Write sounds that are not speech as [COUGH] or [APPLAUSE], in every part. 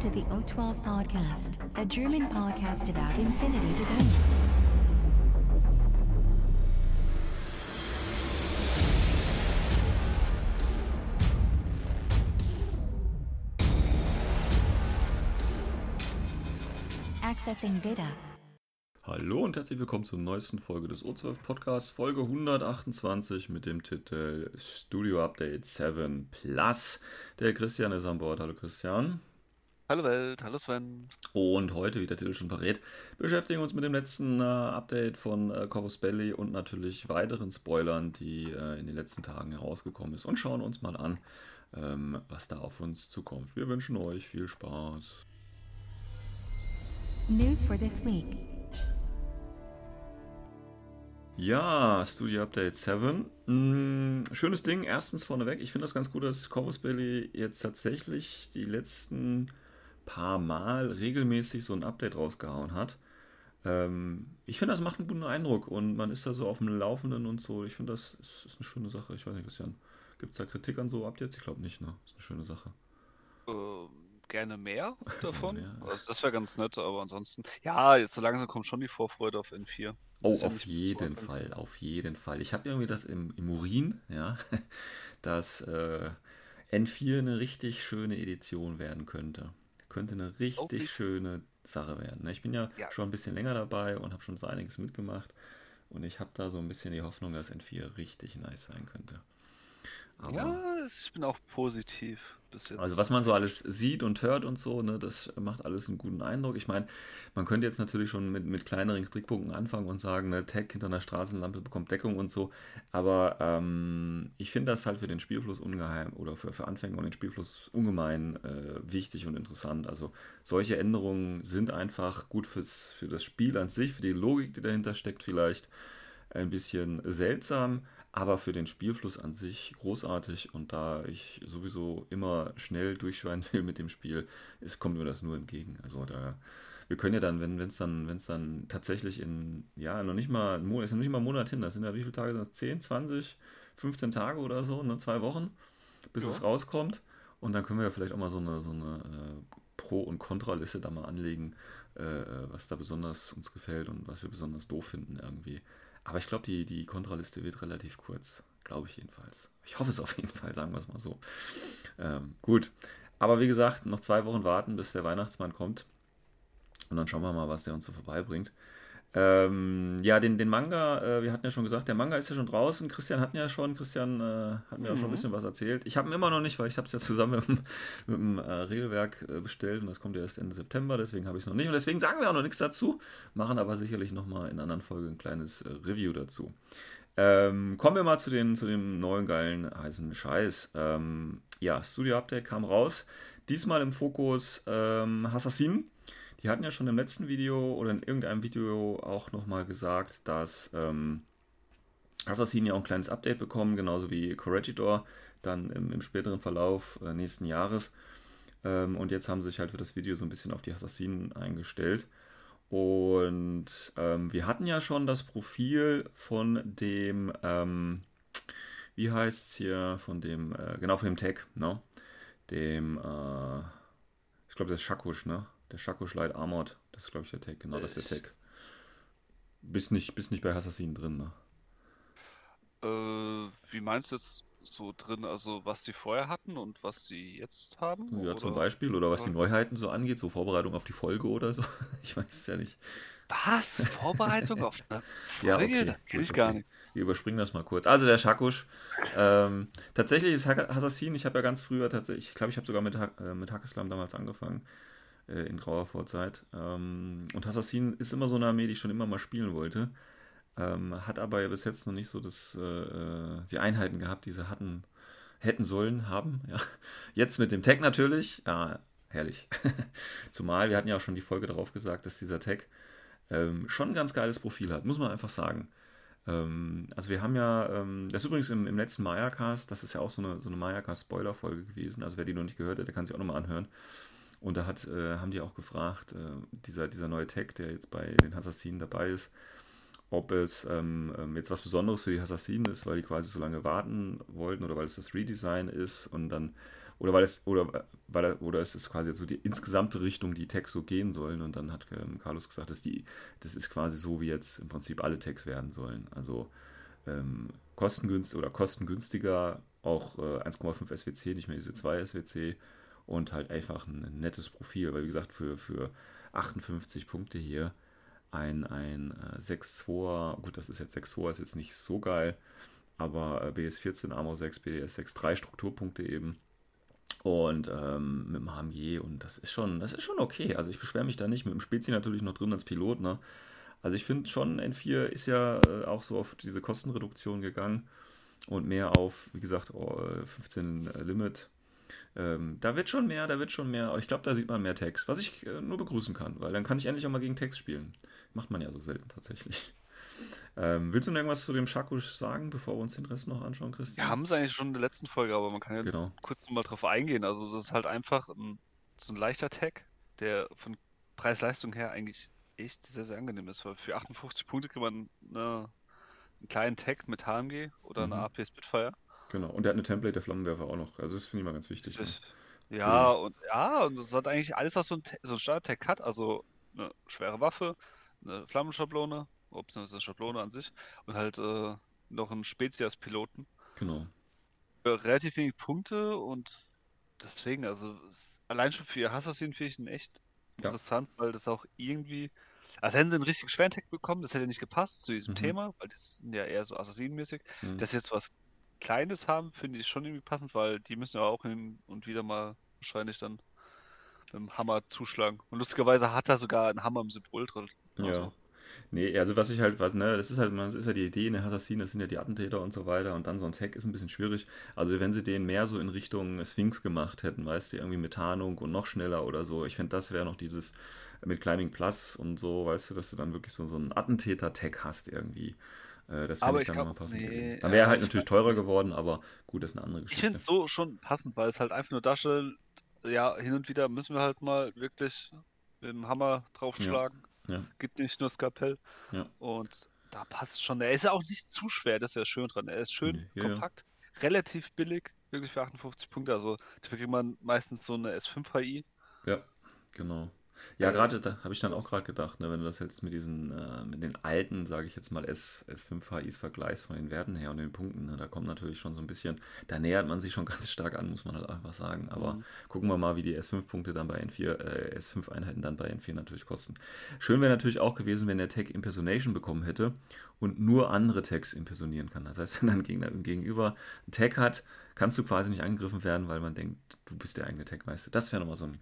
To the O12 Podcast, a German podcast about infinity to go. Accessing data. Hallo und herzlich willkommen zur neuesten Folge des O12 Podcasts, Folge 128 mit dem Titel Studio Update 7 Plus. Der Christian ist an Bord. Hallo Christian. Hallo Welt, hallo Sven. Und heute, wie der Titel schon verrät, beschäftigen wir uns mit dem letzten äh, Update von äh, Corvus Belly und natürlich weiteren Spoilern, die äh, in den letzten Tagen herausgekommen ist und schauen uns mal an, ähm, was da auf uns zukommt. Wir wünschen euch viel Spaß. News for this week. Ja, Studio Update 7. Mm, schönes Ding. Erstens vorneweg, ich finde das ganz gut, dass Corvus Belly jetzt tatsächlich die letzten paar Mal regelmäßig so ein Update rausgehauen hat. Ähm, ich finde, das macht einen guten Eindruck und man ist da so auf dem Laufenden und so. Ich finde, das ist, ist, eine schöne Sache. Ich weiß nicht, Christian, gibt es da Kritik an so Updates? Ich glaube nicht, ne? Ist eine schöne Sache. Ähm, gerne mehr [LAUGHS] davon. Mehr. Also das wäre ganz nett, aber ansonsten. Ja, jetzt so langsam kommt schon die Vorfreude auf N4. Oh, ja auf jeden Fall, auf jeden Fall. Ich habe irgendwie das im, im Urin, ja, [LAUGHS] dass äh, N4 eine richtig schöne Edition werden könnte. Könnte eine richtig Okay. schöne Sache werden. ne? Ich bin ja, Ja. schon ein bisschen länger dabei und habe schon so einiges mitgemacht. Und ich habe da so ein bisschen die Hoffnung, dass N4 richtig nice sein könnte. Aber- Ja, ich bin auch positiv bis jetzt. also was man so alles sieht und hört und so, ne, das macht alles einen guten Eindruck. Ich meine, man könnte jetzt natürlich schon mit, mit kleineren Strickpunkten anfangen und sagen, ne, Tech hinter einer Straßenlampe bekommt Deckung und so. Aber ähm, ich finde das halt für den Spielfluss ungeheim oder für, für Anfänger und den Spielfluss ungemein äh, wichtig und interessant. Also solche Änderungen sind einfach gut fürs, für das Spiel an sich, für die Logik, die dahinter steckt vielleicht ein bisschen seltsam, aber für den Spielfluss an sich großartig. Und da ich sowieso immer schnell durchschreien will mit dem Spiel, es kommt mir das nur entgegen. Also da, wir können ja dann, wenn es dann, wenn es dann tatsächlich in, ja, noch nicht mal, ein Monat, ist ja noch nicht mal ein Monat hin, das sind ja wie viele Tage, sind das? 10, 20, 15 Tage oder so, ne, zwei Wochen, bis Ja. es rauskommt. Und dann können wir ja vielleicht auch mal so eine, so eine äh, Pro- und Kontraliste da mal anlegen, äh, was da besonders uns gefällt und was wir besonders doof finden irgendwie. Aber ich glaube, die, die Kontraliste wird relativ kurz. Glaube ich jedenfalls. Ich hoffe es auf jeden Fall, sagen wir es mal so. Ähm, gut. Aber wie gesagt, noch zwei Wochen warten, bis der Weihnachtsmann kommt. Und dann schauen wir mal, was der uns so vorbeibringt. Ähm, ja, den, den Manga, äh, wir hatten ja schon gesagt, der Manga ist ja schon draußen. Christian hatten ja schon, Christian äh, hat mir auch schon ein Mhm. bisschen was erzählt. Ich habe ihn immer noch nicht, weil ich habe es ja zusammen mit, dem- mit dem äh, Regelwerk äh, bestellt und das kommt ja erst Ende September, deswegen habe ich es noch nicht. Und deswegen sagen wir auch noch nichts dazu, machen aber sicherlich nochmal in einer anderen Folge ein kleines äh, Review dazu. Ähm, kommen wir mal zu, den, zu dem neuen geilen heißen Scheiß. Ähm, ja, Studio Update kam raus. Diesmal im Fokus ähm, Assassin. Die hatten ja schon im letzten Video oder in irgendeinem Video auch nochmal gesagt, dass ähm, Assassin ja auch ein kleines Update bekommen, genauso wie Corregidor dann im, im späteren Verlauf äh, nächsten Jahres. Ähm, und jetzt haben sie sich halt für das Video so ein bisschen auf die Assassinen eingestellt. Und ähm, wir hatten ja schon das Profil von dem, ähm, wie heißt es hier, von dem, äh, genau, von dem Tag, ne? Dem, äh, ich glaube, das ist Shakush, ne? Der Shakush Light Armored, das ist, glaube ich, der Tag, genau, das ist der Tag. Bist nicht, bist nicht bei Assassin drin, ne? äh, wie meinst du jetzt so drin, also was die vorher hatten und was sie jetzt haben? Ja, zum Oder- Beispiel, oder was die Neuheiten so angeht, so Vorbereitung auf die Folge oder so. [LAUGHS] Ich weiß es ja nicht. Was? Vorbereitung auf eine [LAUGHS] Ja, Folge? okay, das kenn gut, ich gar okay. nicht. Wir überspringen das mal kurz. Also der Shakush. Ähm, tatsächlich ist Hak- Assassin, ich habe ja ganz früher tatsächlich, ich glaube, ich habe sogar mit, Hak- äh, mit Hackeslam damals angefangen, äh, in grauer Vorzeit. Ähm, und Assassin ist immer so eine Armee, die ich schon immer mal spielen wollte. Ähm, hat aber ja bis jetzt noch nicht so das, äh, äh, die Einheiten gehabt, die sie hatten, hätten sollen, haben. Ja. Jetzt mit dem Tag natürlich. Ja, herrlich. [LAUGHS] Zumal wir hatten ja auch schon die Folge darauf gesagt, dass dieser Tag ähm, schon ein ganz geiles Profil hat, muss man einfach sagen. Ähm, also wir haben ja, ähm, das ist übrigens im, im letzten Maya-Cast, das ist ja auch so eine, so eine Maya-Cast-Spoiler-Folge gewesen, also wer die noch nicht gehört hat, der kann sich auch nochmal anhören. Und da hat, äh, haben die auch gefragt, äh, dieser, dieser neue Tag, der jetzt bei den Assassinen dabei ist, ob es ähm, ähm, jetzt was Besonderes für die Assassinen ist, weil die quasi so lange warten wollten oder weil es das Redesign ist und dann oder weil es oder weil oder es ist quasi so die insgesamte Richtung, die Tags so gehen sollen und dann hat ähm, Carlos gesagt, dass die das ist quasi so wie jetzt im Prinzip alle Tags werden sollen. Also ähm, kostengünstig oder kostengünstiger, auch äh, 1,5 SWC, nicht mehr diese 2 SWC und halt einfach ein nettes Profil, weil wie gesagt für, für 58 Punkte hier ein, ein äh, 6-2, gut, das ist jetzt 6-2, ist jetzt nicht so geil, aber äh, BS14, Armor 6, BDS 6, 3 Strukturpunkte eben. Und ähm, mit dem HMG und das ist schon, das ist schon okay. Also ich beschwere mich da nicht. Mit dem Spezi natürlich noch drin als Pilot, ne? Also ich finde schon, N4 ist ja äh, auch so auf diese Kostenreduktion gegangen und mehr auf, wie gesagt, 15 äh, Limit. Ähm, da wird schon mehr, da wird schon mehr. Ich glaube, da sieht man mehr Text, was ich äh, nur begrüßen kann, weil dann kann ich endlich auch mal gegen Text spielen. Macht man ja so selten tatsächlich. [LAUGHS] Ähm, willst du noch irgendwas zu dem Shakush sagen, bevor wir uns den Rest noch anschauen, Christian? Wir haben es eigentlich schon in der letzten Folge, aber man kann ja Genau. kurz nochmal drauf eingehen. Also das ist halt einfach ein, so ein leichter Tag, der von Preis-Leistung her eigentlich echt sehr, sehr angenehm ist. Weil für 58 Punkte kann man eine, einen kleinen Tag mit HMG oder eine Mhm. AP Spitfire. Genau. Und der hat eine Template der Flammenwerfer auch noch. Also das finde ich mal ganz wichtig. Ne? Das- Ja, und ja, und das hat eigentlich alles, was so ein, so ein Standard-Tag hat. Also eine schwere Waffe, eine Flammenschablone, beziehungsweise eine Schablone an sich und halt äh, noch einen Spezies-Piloten. Genau. Für relativ wenig Punkte und deswegen, also es, allein schon für ihr Assassin finde ich ihn echt Ja. interessant, weil das auch irgendwie. Also hätten sie einen richtig schweren Tag bekommen, das hätte nicht gepasst zu diesem Mhm. Thema, weil das sind ja eher so Assassinenmäßig. Mhm. Dass sie jetzt was Kleines haben, finde ich schon irgendwie passend, weil die müssen ja auch hin und wieder mal wahrscheinlich dann mit dem Hammer zuschlagen. Und lustigerweise hat er sogar einen Hammer im Symbol drin. Ja. Also, Nee, also was ich halt, was, ne, das ist halt, das ist ja die Idee, eine Assassin, das sind ja die Attentäter und so weiter und dann so ein Tag ist ein bisschen schwierig. Also wenn sie den mehr so in Richtung Sphinx gemacht hätten, weißt du, irgendwie mit Tarnung und noch schneller oder so, ich finde, das wäre noch dieses mit Climbing Plus und so, weißt du, dass du dann wirklich so, so einen Attentäter-Tag hast irgendwie. Äh, das finde ich ich dann nochmal passend nee, ja, Dann wäre halt ich natürlich teurer geworden, aber gut, das ist eine andere ich Geschichte. finde es so schon passend, weil es halt einfach nur darstellt, ja, hin und wieder müssen wir halt mal wirklich mit dem Hammer draufschlagen. Ja. Gibt nicht nur Skalpell. Ja. Und da passt schon. Er ist ja auch nicht zu schwer, das ist ja schön dran. Er ist schön ja, ja. kompakt, relativ billig, wirklich für 58 Punkte. Also dafür kriegt man meistens so eine S5 HI. Ja, genau. Ja, gerade da habe ich dann auch gerade gedacht, ne, wenn du das jetzt mit diesen, äh, mit den alten, sage ich jetzt mal, S, S5 HIs vergleichst von den Werten her und den Punkten, ne, da kommt natürlich schon so ein bisschen, da nähert man sich schon [LAUGHS] ganz stark an, muss man halt einfach sagen. Aber Mhm. gucken wir mal, wie die S5-Punkte dann bei N4, äh, S5-Einheiten dann bei N4 natürlich kosten. Schön wäre natürlich auch gewesen, wenn der Tag Impersonation bekommen hätte und nur andere Tags impersonieren kann. Das heißt, [LAUGHS] wenn dann Gegner Gegenüber einen Tag hat, kannst du quasi nicht angegriffen werden, weil man denkt, du bist der eigene Tag, weißt du. Das wäre nochmal so ein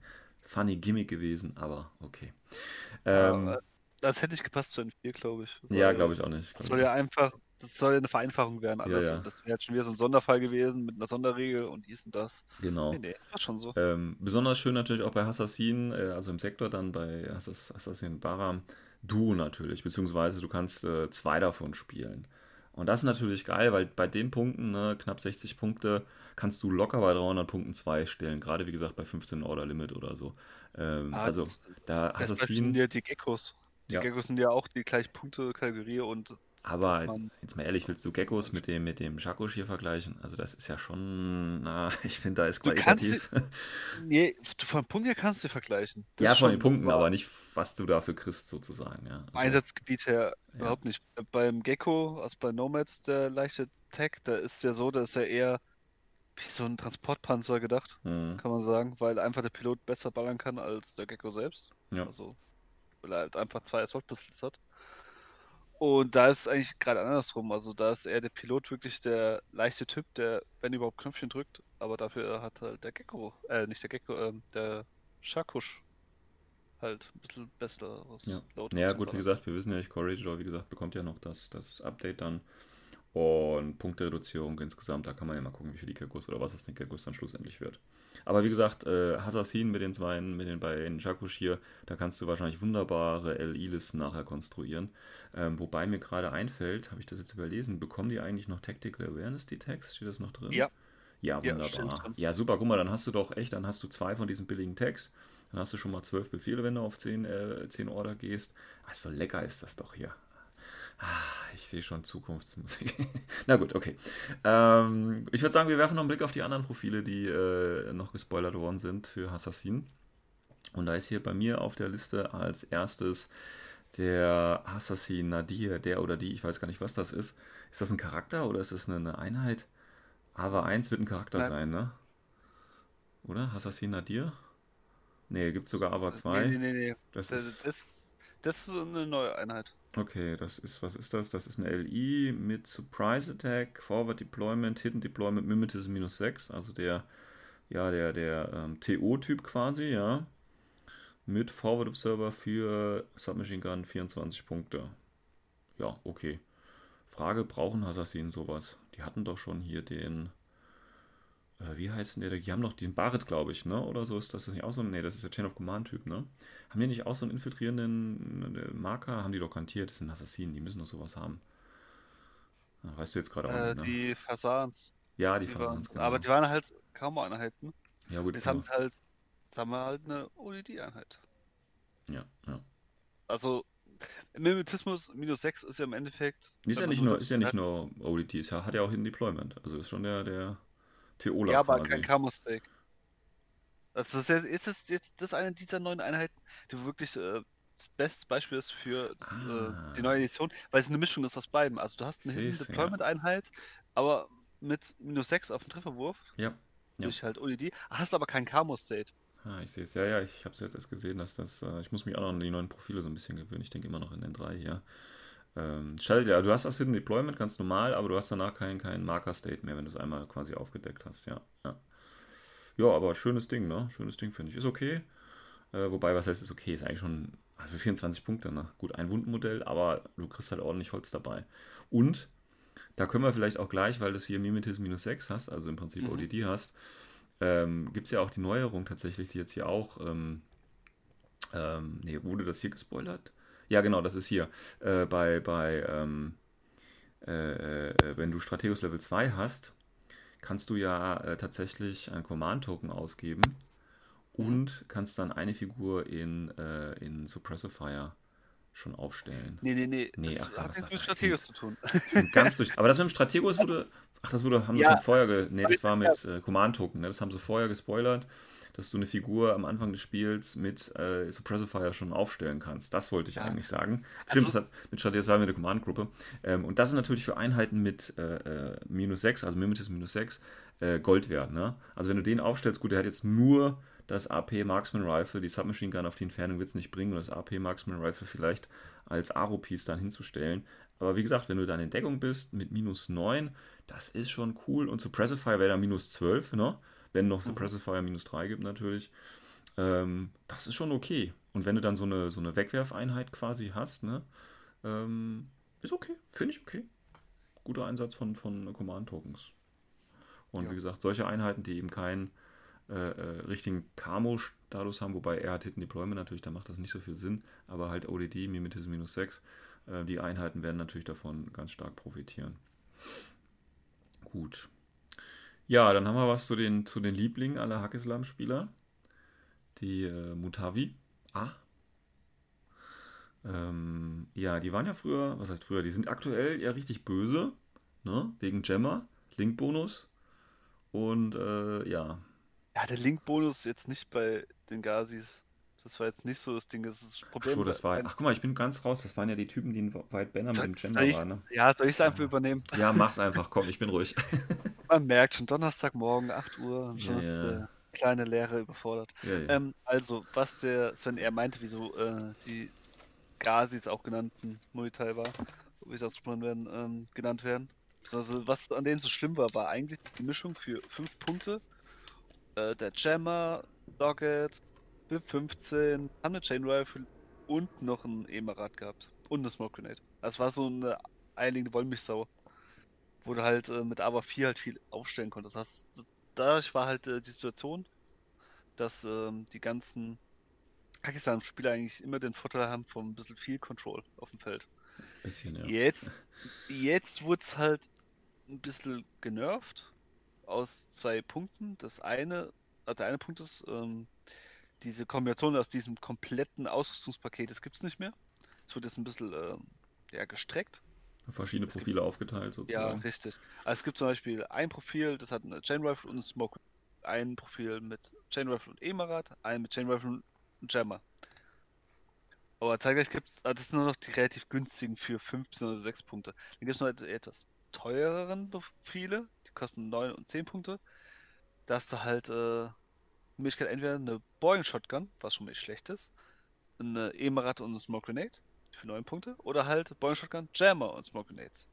funny Gimmick gewesen, aber okay. Ähm, Aber das hätte nicht gepasst zu N4, glaube ich. ja, glaube ich auch nicht. Das soll ich ja einfach, das soll ja eine Vereinfachung werden, alles. ja. Und das wäre jetzt schon wieder so ein Sonderfall gewesen mit einer Sonderregel und dies und das. Genau. Nee, nee, das war schon so. Ähm, besonders schön natürlich auch bei Assassin, äh, also im Sektor dann bei Assass Assassin Baram, Duo natürlich, beziehungsweise du kannst äh, zwei davon spielen. Und das ist natürlich geil, weil bei den Punkten, ne, knapp 60 Punkte, kannst du locker bei 300 Punkten zwei stellen. Gerade wie gesagt bei 15 Order Limit oder so. Ähm, Ah, also das- da Als Beispiel sind Assassin, ja die Geckos. Die Ja. Geckos sind ja auch die gleiche Punktekategorie und aber man- jetzt mal ehrlich, willst du Geckos mit dem, mit dem Shakush hier vergleichen? Also das ist ja schon, na, [LAUGHS] ich finde, da ist Du qualitativ. nee, von Punkt her kannst du vergleichen. Das Ja, von den Punkten, wahr. aber nicht, was du dafür kriegst, sozusagen. Ja. Also, Einsatzgebiet her Ja. überhaupt nicht. Beim Gecko, also bei Nomads, der leichte Tag, da ist ja so, da ist ja eher wie so ein Transportpanzer gedacht, hm, kann man sagen, weil einfach der Pilot besser ballern kann als der Gecko selbst. ja. Also, weil er halt einfach zwei Assault Pistols hat. Und da ist es eigentlich gerade andersrum. Also, da ist eher der Pilot wirklich der leichte Typ, der, wenn überhaupt, Knöpfchen drückt. Aber dafür hat halt der Gecko, äh, nicht der Gecko, ähm, der Shakush halt ein bisschen besseres Ja. Load Ja, gut, wie gesagt, wir wissen ja, Corridor, wie gesagt, bekommt ja noch das, das Update dann. Und Punktereduzierung insgesamt, da kann man ja mal gucken, wie viel die Geckos oder was das den Geckos dann schlussendlich wird. Aber wie gesagt, äh, Assassin mit den zwei, mit den beiden Jakush hier, da kannst du wahrscheinlich wunderbare LI-Listen nachher konstruieren. Ähm, wobei mir gerade einfällt, habe ich das jetzt überlesen, bekommen die eigentlich noch Tactical Awareness, die Tags? Steht das noch drin? Ja. Ja, Ja, wunderbar. drin. Ja, super, guck mal, dann hast du doch echt, dann hast du zwei von diesen billigen Tags. Dann hast du schon mal zwölf Befehle, wenn du auf zehn, äh, zehn Order gehst. Also lecker ist das doch hier. Ah, ich sehe schon Zukunftsmusik. [LAUGHS] Na gut, okay. Ähm, ich würde sagen, wir werfen noch einen Blick auf die anderen Profile, die äh, noch gespoilert worden sind für Assassin. Und da ist hier bei mir auf der Liste als erstes der Assassin Nadir, der oder die, ich weiß gar nicht, was das ist. Ist das ein Charakter oder ist das eine Einheit? Ava 1 wird ein Charakter Nein. sein, ne? Oder? Assassin Nadir? Ne, gibt sogar Ava 2. Nee, nee, nee, nee. Das Das, ist, das, das ist eine neue Einheit. Okay, das ist, was ist das? Das ist eine LI mit Surprise Attack, Forward Deployment, Hidden Deployment, Mimetism minus 6, also der, ja, der, der ähm, TO-Typ quasi, ja. Mit Forward Observer für Submachine Gun 24 Punkte. Ja, okay. Frage, brauchen Assassinen sowas? Die hatten doch schon hier den, wie heißt denn der? Die haben doch den Barret, glaube ich, ne? Oder so ist das, das nicht auch so ein, nee, das ist der Chain of Command Typ, ne? Haben die nicht auch so einen infiltrierenden äh, Marker? Haben die doch garantiert, das sind Assassinen, die müssen doch sowas haben. Ah, weißt du jetzt gerade auch Äh, nicht, ne? die Fasans. ja, die, Die Fasans, waren, genau. aber die waren halt kaum Einheiten. ja, gut, Jetzt haben sie halt, jetzt haben wir halt eine OED-Einheit. ja, ja. Also, Mimetismus minus 6 ist ja im Endeffekt. Ist ja nicht nur ist ja nicht nur ODT, ja, hat ja auch Hidden Deployment. Also ist schon der, der Theola Ja, aber quasi. kein Camo-Stake. Also das ist jetzt, jetzt ist jetzt das eine dieser neuen Einheiten, die wirklich äh, das beste Beispiel ist für das, Ah. äh, die neue Edition, weil es eine Mischung ist aus beiden. Also du hast eine Hidden ja. Deployment-Einheit, aber mit minus 6 auf den Trefferwurf Ja. Ja. durch halt OED, hast aber kein Camo-State. Ah, ich sehe es. Ja, ja, ich habe es jetzt erst gesehen, dass das. Äh, ich muss mich auch noch an die neuen Profile so ein bisschen gewöhnen. Ich denke immer noch in den drei hier. Ähm, schade, ja, du hast das Hidden Deployment ganz normal, aber du hast danach keinen kein Marker State mehr, wenn du es einmal quasi aufgedeckt hast. Ja, ja. Ja, aber schönes Ding, ne? Schönes Ding finde ich. Ist okay. Äh, wobei, was heißt ist okay? Ist eigentlich schon. Also 24 Punkte, ne? Gut, ein Wundenmodell, aber du kriegst halt ordentlich Holz dabei. Und da können wir vielleicht auch gleich, weil du hier Mimetism minus 6 hast, also im Prinzip Mhm. ODD hast, ähm, gibt es ja auch die Neuerung tatsächlich, die jetzt hier auch, ähm, ähm, nee, wurde das hier gespoilert? Ja, genau, das ist hier. Äh, bei, bei, ähm, äh, äh, wenn du Strategos Level 2 hast, kannst du ja äh, tatsächlich einen Command-Token ausgeben und kannst dann eine Figur in, äh, in Suppressifier schon aufstellen. Nee, nee, nee, Nee, das ach, hat nichts mit Strategos zu tun. Ganz durch. Aber das mit dem Strategos wurde. Ach, das wurde, haben sie Ja. schon vorher. Ge, nee, das war mit äh, Command-Token. Ne? Das haben sie vorher gespoilert, dass du eine Figur am Anfang des Spiels mit äh, Suppressifier schon aufstellen kannst. Das wollte ich Ja. eigentlich sagen. Stimmt, Also- das hat mit Strategos war mit der Command-Gruppe. Ähm, und das ist natürlich für Einheiten mit äh, äh, minus 6, also Mimetis minus 6, äh, Gold wert. Ne? Also wenn du den aufstellst, gut, der hat jetzt nur das AP Marksman Rifle, die Submachine Gun auf die Entfernung wird es nicht bringen, und das AP Marksman Rifle vielleicht als Aro-Piece dann hinzustellen. Aber wie gesagt, wenn du dann in Deckung bist mit minus 9, das ist schon cool. Und Suppressifier wäre dann minus 12, ne? Wenn noch Suppressifier minus 3 gibt natürlich. Ähm, das ist schon okay. Und wenn du dann so eine, so eine Wegwerfeinheit quasi hast, ne? Ähm, ist okay. Finde ich okay. Guter Einsatz von, von Command-Tokens. Und Ja. wie gesagt, solche Einheiten, die eben keinen äh, äh, richtigen Camo-Status haben, wobei er hat Hidden Deployment natürlich, da macht das nicht so viel Sinn, aber halt ODD, Mimetism minus 6, äh, die Einheiten werden natürlich davon ganz stark profitieren. Gut. Ja, dann haben wir was zu den, zu den Lieblingen aller Hackeslam-Spieler. Die äh, Mutavi. Ah. Ähm, ja, die waren ja früher, was heißt früher, die sind aktuell ja richtig böse, ne? Wegen Gemma, Link-Bonus. Und äh, ja, Ja, der Link-Bonus jetzt nicht bei den Gazis. Das war jetzt nicht so das Ding. Das ist das ach Problem. so, das war, ach guck mal, ich bin ganz raus, das waren ja die Typen, die in White Banner mit dem ich- waren, ne? Ja, soll ich es einfach Ja. übernehmen? Ja, mach's einfach, komm, ich bin ruhig. [LAUGHS] Man merkt schon, Donnerstagmorgen, 8 Uhr, schon Ja, ist der kleine Lehrer überfordert. Ja, ja. Ähm, also, was der Sven eher meinte, wieso äh, die Gazis auch genannten Muay Thai war, wie sie ausgesprochen werden, ähm, genannt werden. Also, was an denen so schlimm war, war eigentlich die Mischung für 5 Punkte. Äh, der Jammer, Doggett, BIP 15, haben eine Chain Rifle und noch ein Emarat gehabt. Und eine Smoke Grenade. Das war so eine eierlegende Wollmilchsau. Wo du halt äh, mit aber 4 halt viel aufstellen konntest. Das, das, dadurch war halt äh, die Situation, dass ähm, die ganzen Pakistan-Spieler eigentlich immer den Vorteil haben von ein bisschen viel Control auf dem Feld. Bisschen, ja. Jetzt, [LAUGHS] jetzt wurde es halt ein bisschen genervt aus zwei Punkten. Das eine, also der eine Punkt ist, ähm, diese Kombination aus diesem kompletten Ausrüstungspaket, das gibt es nicht mehr. Es wird jetzt ein bisschen ähm, ja, gestreckt. Verschiedene Es gibt- Profile aufgeteilt Ja, sozusagen. richtig. Also es gibt zum Beispiel ein Profil, das hat eine Chain Rifle und eine Smoke. Ein Profil mit Chain Rifle und Emarat, ein mit Chain Rifle und Jammer. Aber zeitgleich gibt es, das sind nur noch die relativ günstigen für 5 bzw. 6 Punkte. Dann gibt es noch die etwas teureren Profile, die kosten 9 und 10 Punkte. Da hast du halt äh, die Möglichkeit entweder eine Boeing Shotgun, was schon mal nicht schlecht ist, eine Emarat und eine Smoke Grenade für 9 Punkte, oder halt Boeing Shotgun, Jammer und Smoke Grenades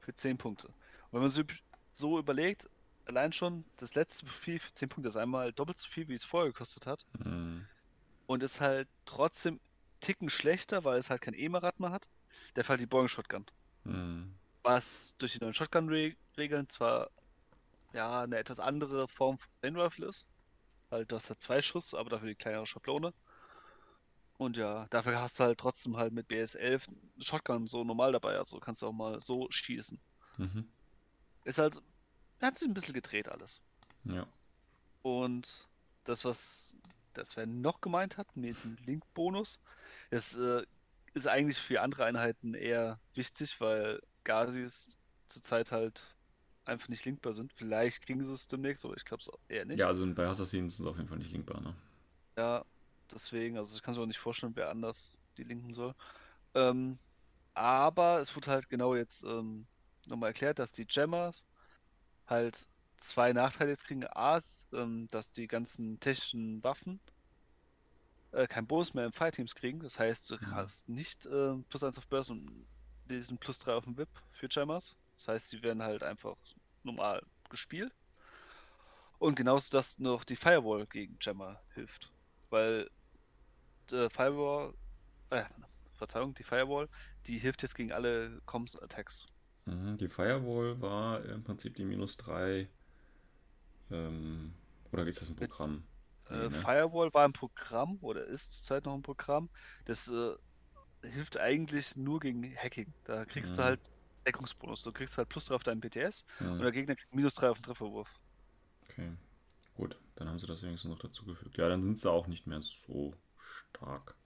für 10 Punkte. Und wenn man üb- so überlegt, allein schon das letzte Profil für 10 Punkte ist einmal doppelt so viel, wie es vorher gekostet hat. Mhm. Und ist halt trotzdem Ticken schlechter, weil es halt kein E-Marat mehr hat. Der Fall die Boeing Shotgun. Mhm. Was durch die neuen Shotgun-Regeln zwar ja eine etwas andere Form von Rifle ist. Weil du hast halt zwei Schuss, aber dafür die kleinere Schablone. Und ja, dafür hast du halt trotzdem halt mit BS11 Shotgun so normal dabei. Also kannst du auch mal so schießen. Mhm. Ist halt, hat sich ein bisschen gedreht alles. Ja. Und das, was das Sven noch gemeint hat, mit diesem Link-Bonus, das äh, ist eigentlich für andere Einheiten eher wichtig, weil Gazis zurzeit halt einfach nicht linkbar sind. Vielleicht kriegen sie es demnächst, aber ich glaube es eher nicht. Ja, also bei Assassins sind sie auf jeden Fall nicht linkbar, ne? Ja, deswegen, also ich kann es mir auch nicht vorstellen, wer anders die linken soll. Ähm, aber es wurde halt genau jetzt ähm, nochmal erklärt, dass die Gemmers halt zwei Nachteile jetzt kriegen. A, ist, ähm, dass die ganzen technischen Waffen äh, keinen Bonus mehr im Fireteams kriegen. Das heißt, du Mhm. hast nicht äh, plus 1 auf Burst und diesen plus 3 auf dem Whip für Gemmers. Das heißt, sie werden halt einfach normal gespielt. Und genauso, dass noch die Firewall gegen Gemma hilft. Weil äh, Firewall, äh, Verzeihung, die Firewall, die hilft jetzt gegen alle Comms-Attacks. Mhm. Die Firewall war im Prinzip die minus 3. Ähm, oder ist das ein Programm? Äh, Nee, ne? Firewall war ein Programm oder ist zurzeit noch ein Programm, das äh, hilft eigentlich nur gegen Hacking. Da kriegst du Mhm. halt Deckungsbonus. Du kriegst halt plus 3 auf deinen PTS und Mhm. der Gegner kriegt minus 3 auf den Trefferwurf. Okay. Gut, dann haben sie das wenigstens noch dazugefügt. Ja, dann sind sie auch nicht mehr so stark.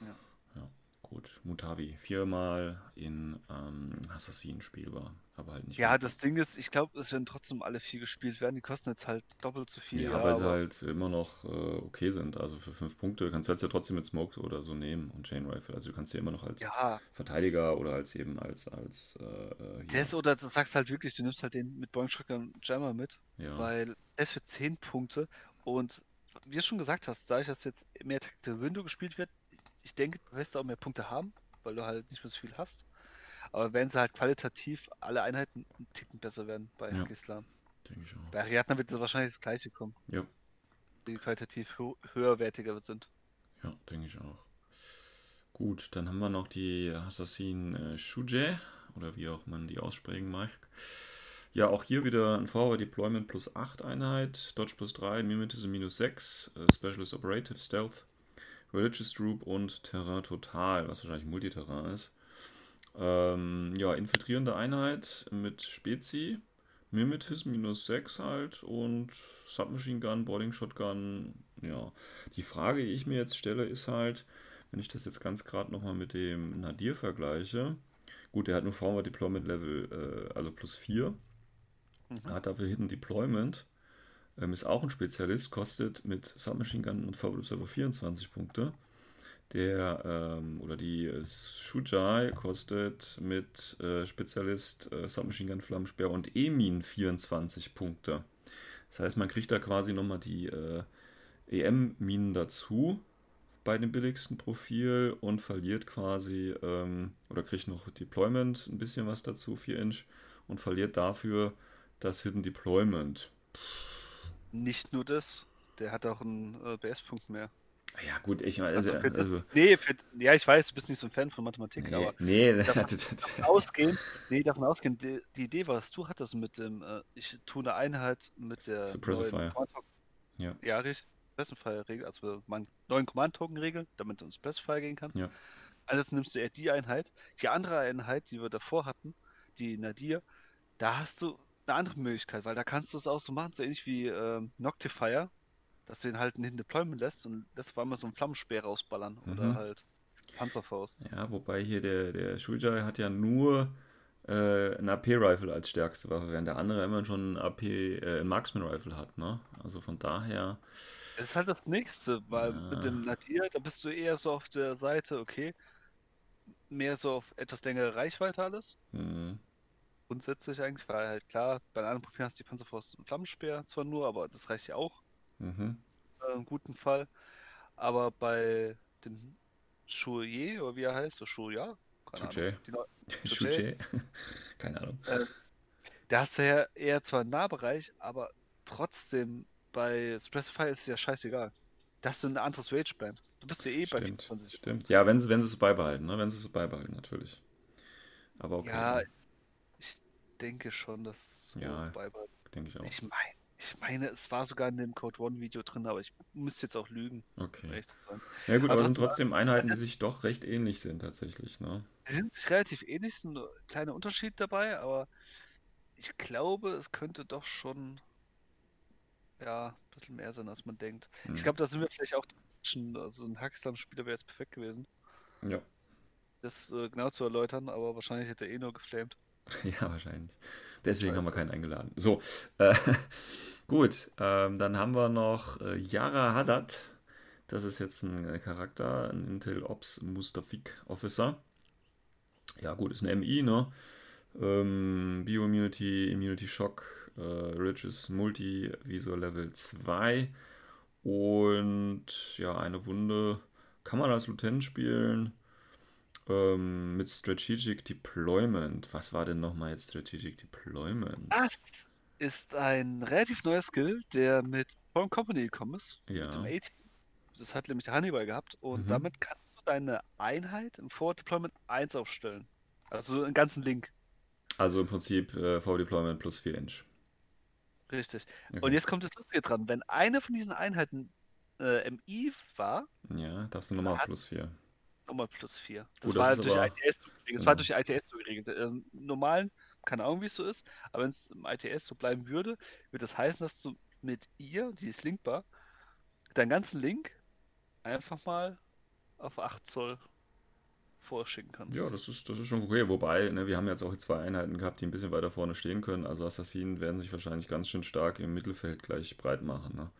Ja. Ja, gut. Mutavi. Viermal in ähm, Assassin spielbar. Aber halt nicht. Ja, mehr. das Ding ist, ich glaube, es werden trotzdem alle vier gespielt werden. Die kosten jetzt halt doppelt so viel. Ja, weil sie halt immer noch äh, okay sind. Also für fünf Punkte kannst du jetzt ja trotzdem mit Smokes oder so nehmen und Chain Rifle. Also du kannst ja immer noch als Ja, Verteidiger oder als eben als, als äh, äh, das oder du sagst halt wirklich, du nimmst halt den mit Boeing Shotgun Jammer mit, ja. weil das für 10 Punkte und wie du schon gesagt hast, dadurch, dass jetzt mehr Tactical Window gespielt wird, ich denke, du wirst auch mehr Punkte haben, weil du halt nicht mehr so viel hast. Aber werden sie halt qualitativ alle Einheiten einen Ticken besser werden bei Ja. Islam. denke ich auch. Bei Ariadna wird das wahrscheinlich das gleiche kommen, Ja, die qualitativ hö höherwertiger sind. ja, denke ich auch. Gut, dann haben wir noch die Assassin äh, Shuje oder wie auch man die aussprechen mag. Ja, auch hier wieder ein Forward Deployment plus 8 Einheit, Dodge plus 3, Mimetism minus 6, äh, Specialist Operative Stealth, Religious Troop und Terrain Total, was wahrscheinlich Multiterrain ist. Ähm, ja, infiltrierende Einheit mit Spezi, Mimetism minus 6 halt und Submachine Gun, Boarding Shotgun. Ja, die Frage, die ich mir jetzt stelle, ist halt, wenn ich das jetzt ganz gerade nochmal mit dem Nadir vergleiche. Gut, der hat nur Forward Deployment Level, äh, also plus 4. Mhm. Hat dafür Hidden Deployment. Ähm, ist auch ein Spezialist, kostet mit Submachine Gun und Forward Observer 24 Punkte. Der, ähm, oder die äh, Shujai kostet mit äh, Spezialist, äh, Submachine Gun, Flammensperr und Emin 24 Punkte. Das heißt, man kriegt da quasi nochmal die äh, EM-Minen dazu bei dem billigsten Profil und verliert quasi, ähm, oder kriegt noch Deployment ein bisschen was dazu, 4 Inch, und verliert dafür das Hidden Deployment. Nicht nur das, der hat auch einen äh, BS-Punkt mehr. Ja, gut, ich meine, also, Also also, nee, für, ja, ich weiß, du bist nicht so ein Fan von Mathematik, nee, aber nee, [LAUGHS] davon- davon ausgehen, nee, davon ausgehen, die, die Idee, was du hattest mit dem, äh, ich tue eine Einheit mit der Token- Ja. ja, richtig, Specifier-Regel, also meinen neuen Command-Token-Regel, damit du ins Specifier gehen kannst. Ja. Also nimmst du eher die Einheit. Die andere Einheit, die wir davor hatten, die Nadir, da hast du eine andere Möglichkeit, weil da kannst du es auch so machen, so ähnlich wie ähm, Noctifier, dass du den halt einen Hidden Deployment lässt und das war immer so ein Flammenspeer rausballern oder Mhm. halt Panzerfaust. Ja, wobei hier der, der Shujai hat ja nur äh, ein AP-Rifle als stärkste Waffe, während der andere immer schon ein AP, äh, ein Marksman-Rifle hat, ne? Also von daher. Das ist halt das nächste, weil Ja. mit dem Nadir, da bist du eher so auf der Seite, okay, mehr so auf etwas längere Reichweite alles. Hm, Grundsätzlich eigentlich, weil halt klar, bei den anderen Profilen hast du die Panzerfaust und Flammenspeer zwar nur, aber das reicht ja auch mhm. äh, im guten Fall. Aber bei dem Chouye, oder wie er heißt, oder Chouya, keine. Ahnung, Shujai? [LAUGHS] [LAUGHS] Keine Ahnung. da hast du ja eher zwar einen Nahbereich, aber trotzdem bei Specify ist es ja scheißegal. Da hast du ein anderes Rage-Band. Du bist ja eh bei Stimmt, 24. stimmt. Ja, wenn sie, wenn sie es beibehalten, ne? Wenn sie es beibehalten, natürlich. Aber okay, Ja, ich denke schon, dass Ja. bei, bei denke ich auch. ich meine, ich meine, es war sogar in dem Code One Video drin, aber ich müsste jetzt auch lügen, um Okay. ehrlich zu sein. Ja gut, Aber aber es sind trotzdem- Einheiten, die sich doch recht ähnlich sind tatsächlich, ne? Sie sind sich relativ ähnlich, es ist ein kleiner Unterschied dabei, aber ich glaube, es könnte doch schon ja, ein bisschen mehr sein, als man denkt. Hm. Ich glaube, da sind wir vielleicht auch schon, also ein Hackslam-Spieler wäre jetzt perfekt gewesen, Ja. das äh, genau zu erläutern, aber wahrscheinlich hätte er eh nur geflamed. [LAUGHS] Ja, wahrscheinlich. Deswegen haben wir keinen eingeladen. So, äh, [LAUGHS] gut, ähm, dann haben wir noch äh, Yara Haddad. Das ist jetzt ein äh, Charakter, ein Intel Ops Mustafik Officer. Ja, gut, ist eine MI, ne? Ähm, Bio-Immunity, Immunity Shock, äh, Ridges Multi, Visor Level 2 und ja, eine Wunde. Kann man als Lieutenant spielen? Ähm, mit Strategic Deployment. Was war denn nochmal jetzt Strategic Deployment? Das ist ein relativ neuer Skill, der mit Foreign Company gekommen ist, Ja. mit dem. Das hat nämlich der Hannibal gehabt und Mhm. damit kannst du deine Einheit im Forward Deployment 1 aufstellen. Also einen ganzen Link. Also im Prinzip äh, V-Deployment plus 4 Inch. Richtig. Okay. Und jetzt kommt das Lustige dran. Wenn eine von diesen Einheiten äh, MI war, Ja, darfst du nochmal plus 4. nochmal plus 4. Das Gut, das war durch aber- ITS so geregelt. Das genau. war durch ITS so geregelt. Im normalen, keine Ahnung, wie es so ist, aber wenn es im ITS so bleiben würde, würde das heißen, dass du mit ihr, die ist linkbar, deinen ganzen Link einfach mal auf 8 Zoll vorschicken kannst. Ja, das ist, das ist schon okay. Wobei, ne, wir haben jetzt auch zwei Einheiten gehabt, die ein bisschen weiter vorne stehen können. Also Assassinen werden sich wahrscheinlich ganz schön stark im Mittelfeld gleich breit machen. Ne?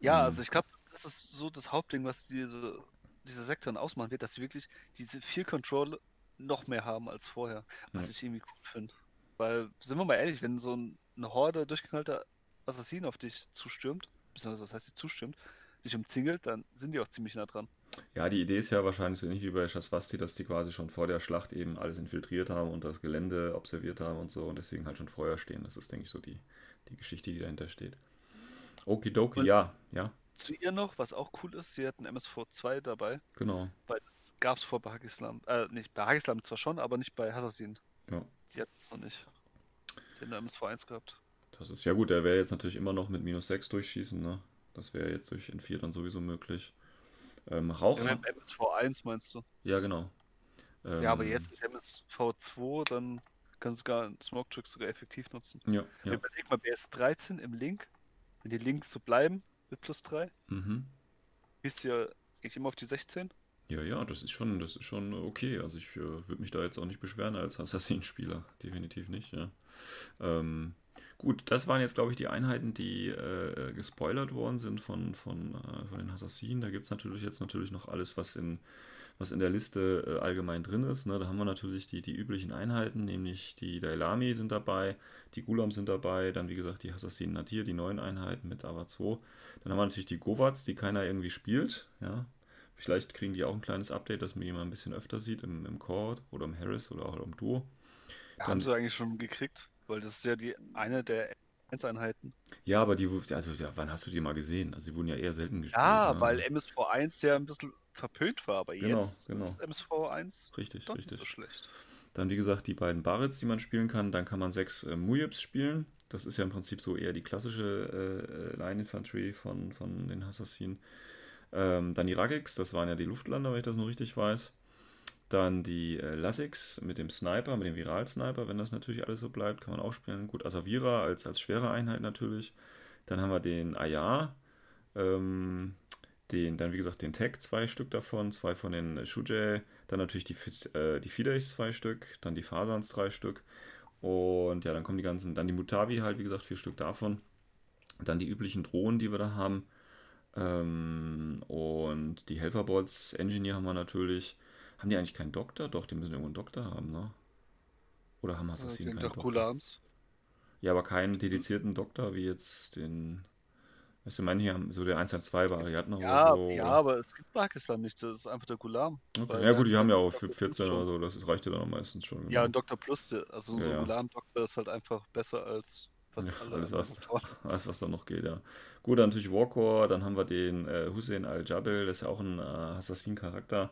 Ja, Mhm. also ich glaube, das ist so das Hauptding, was diese, diese Sektoren ausmachen wird, dass sie wirklich diese viel Control noch mehr haben als vorher, was Ja. ich irgendwie cool finde. Weil, sind wir mal ehrlich, wenn so ein, eine Horde durchgeknallter Assassinen auf dich zustürmt, beziehungsweise was heißt sie zustürmt, dich umzingelt, dann sind die auch ziemlich nah dran. Ja, die Idee ist ja wahrscheinlich so ähnlich wie bei Shaswasti, dass die quasi schon vor der Schlacht eben alles infiltriert haben und das Gelände observiert haben und so und deswegen halt schon vorher stehen. Das ist, denke ich, so die, die Geschichte, die dahinter steht. Okidoki, Und- ja, ja, Zu ihr noch, was auch cool ist, sie hat ein MSV2 dabei, genau. weil das gab es vor bei Hagislam. Äh, nicht bei Hagislam zwar schon, aber nicht bei Assassin. Ja. Die hat es noch nicht. Die hat eine MSV1 gehabt. Das ist ja gut, der wäre jetzt natürlich immer noch mit minus 6 durchschießen, ne? Das wäre jetzt durch N4 dann sowieso möglich. Ähm, Rauch. Ja, mit MSV1 meinst du? Ja, genau. Ja, aber Ähm, jetzt nicht MSV2, dann kannst du einen Smoke Trick sogar effektiv nutzen. Ja, ja. Überleg mal, BS13 im Link, wenn die Links so bleiben mit plus 3, Mhm. bist ja eigentlich immer auf die 16. Ja, ja, das ist schon, das ist schon okay. Also ich äh, würde mich da jetzt auch nicht beschweren als Assassin-Spieler. Definitiv nicht, ja. Ähm, gut, das waren jetzt, glaube ich, die Einheiten, die äh, gespoilert worden sind von, von, äh, von den Assassinen. Da gibt es natürlich jetzt natürlich noch alles, was in, was in der Liste äh, allgemein drin ist. Ne? Da haben wir natürlich die, die üblichen Einheiten, nämlich die Dailami sind dabei, die Gulam sind dabei, dann wie gesagt die Assassinen Natir, die neuen Einheiten mit Ava 2. Dann haben wir natürlich die Govats, die keiner irgendwie spielt, ja. Vielleicht kriegen die auch ein kleines Update, dass man die mal ein bisschen öfter sieht im, im Cord oder im Harris oder auch im Duo. Dann- haben sie eigentlich schon gekriegt, weil das ist ja die eine der 1-Einheiten. Ja, aber die, also ja, wann hast du die mal gesehen? Also die wurden ja eher selten gespielt. Ja, ne? weil MSV1 ja ein bisschen verpönt war, aber Genau, jetzt genau. ist MSV1 Richtig, doch nicht richtig. so schlecht. Dann, wie gesagt, die beiden Barrets, die man spielen kann. Dann kann man sechs äh, Mujips spielen. Das ist ja im Prinzip so eher die klassische äh, äh, Line Infantry von, von den Assassinen. Ähm, dann die Ragiks, das waren ja die Luftlander, wenn ich das nur richtig weiß. Dann die äh, Lassiks mit dem Sniper, mit dem Viral-Sniper, wenn das natürlich alles so bleibt, kann man auch spielen. Gut, Asavira als, als schwere Einheit natürlich. Dann haben wir den Ayar, ähm, den, dann wie gesagt den Tech, zwei Stück davon, zwei von den Shujay, dann natürlich die, äh, die Fidays zwei Stück, dann die Fasans drei Stück und ja, dann kommen die ganzen, dann die Mutavi halt, wie gesagt, vier Stück davon. Dann die üblichen Drohnen, die wir da haben. Ähm, und die Helferbots, Engineer haben wir natürlich. Haben die eigentlich keinen Doktor? Doch, die müssen irgendwo einen Doktor haben, ne? Oder haben Assassinen keinen Doktor? Gulams. Ja, aber keinen dedizierten Doktor wie jetzt den. Weißt du, manche haben so der 112-Varianten ja, so. Ja, aber es gibt Pakistan nicht, das ist einfach der Gulam. Okay. Ja, gut, die haben ja auch 14 oder so, das reicht ja dann meistens schon. Ja, genau. ein Doktor Plus, also ja, so ein Gulam-Doktor ist halt einfach besser als fast ja, alle. Alles was, [LAUGHS] alles, was da noch geht, ja. Gut, dann natürlich Warcore, dann haben wir den äh, Hussein Al-Jabel, das ist ja auch ein äh, Assassin-Charakter.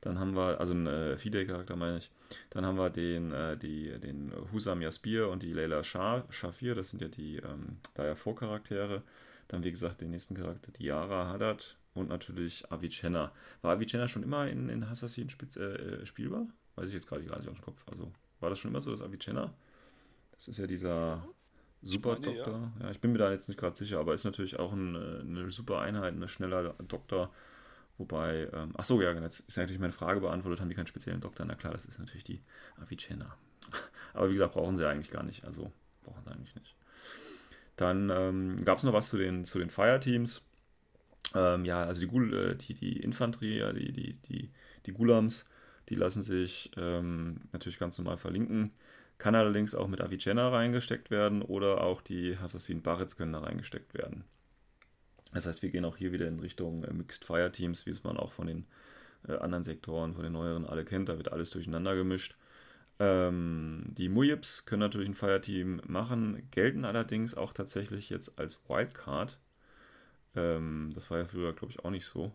Dann haben wir, also ein äh, Fidei-Charakter meine ich. Dann haben wir den, äh, die, den Husam Yaspir und die Leila Shah, Shafir, das sind ja die ähm, da ja Vorcharaktere. Dann, wie gesagt, den nächsten Charakter, die Yara Haddad und natürlich Avicenna. War Avicenna schon immer in, in Assassin äh, äh, spielbar? Weiß ich jetzt gerade gar nicht aus dem Kopf. Also, war das schon immer so, dass Avicenna? Das ist ja dieser super meine, Doktor. Ja. ja. ich bin mir da jetzt nicht gerade sicher, aber ist natürlich auch ein, äh, eine super Einheit, ein schneller Doktor. Wobei, ähm, ach so, ja, jetzt ist natürlich meine Frage beantwortet, haben die keinen speziellen Doktor? Na klar, das ist natürlich die Avicenna. [LAUGHS] Aber wie gesagt, brauchen sie eigentlich gar nicht. Also, brauchen sie eigentlich nicht. Dann ähm, gab es noch was zu den, zu den Fireteams. Ähm, ja, also die, Gul äh, die, die Infanterie, ja, die, die, die, die Gulams, die lassen sich ähm, natürlich ganz normal verlinken. Kann allerdings auch mit Avicenna reingesteckt werden oder auch die Assassin Barretts können da reingesteckt werden. Das heißt, wir gehen auch hier wieder in Richtung äh, Mixed Fire Teams, wie es man auch von den äh, anderen Sektoren, von den neueren alle kennt. Da wird alles durcheinander gemischt. Ähm, die Mujips können natürlich ein Fireteam machen, gelten allerdings auch tatsächlich jetzt als Wildcard. Ähm, das war ja früher, glaube ich, auch nicht so.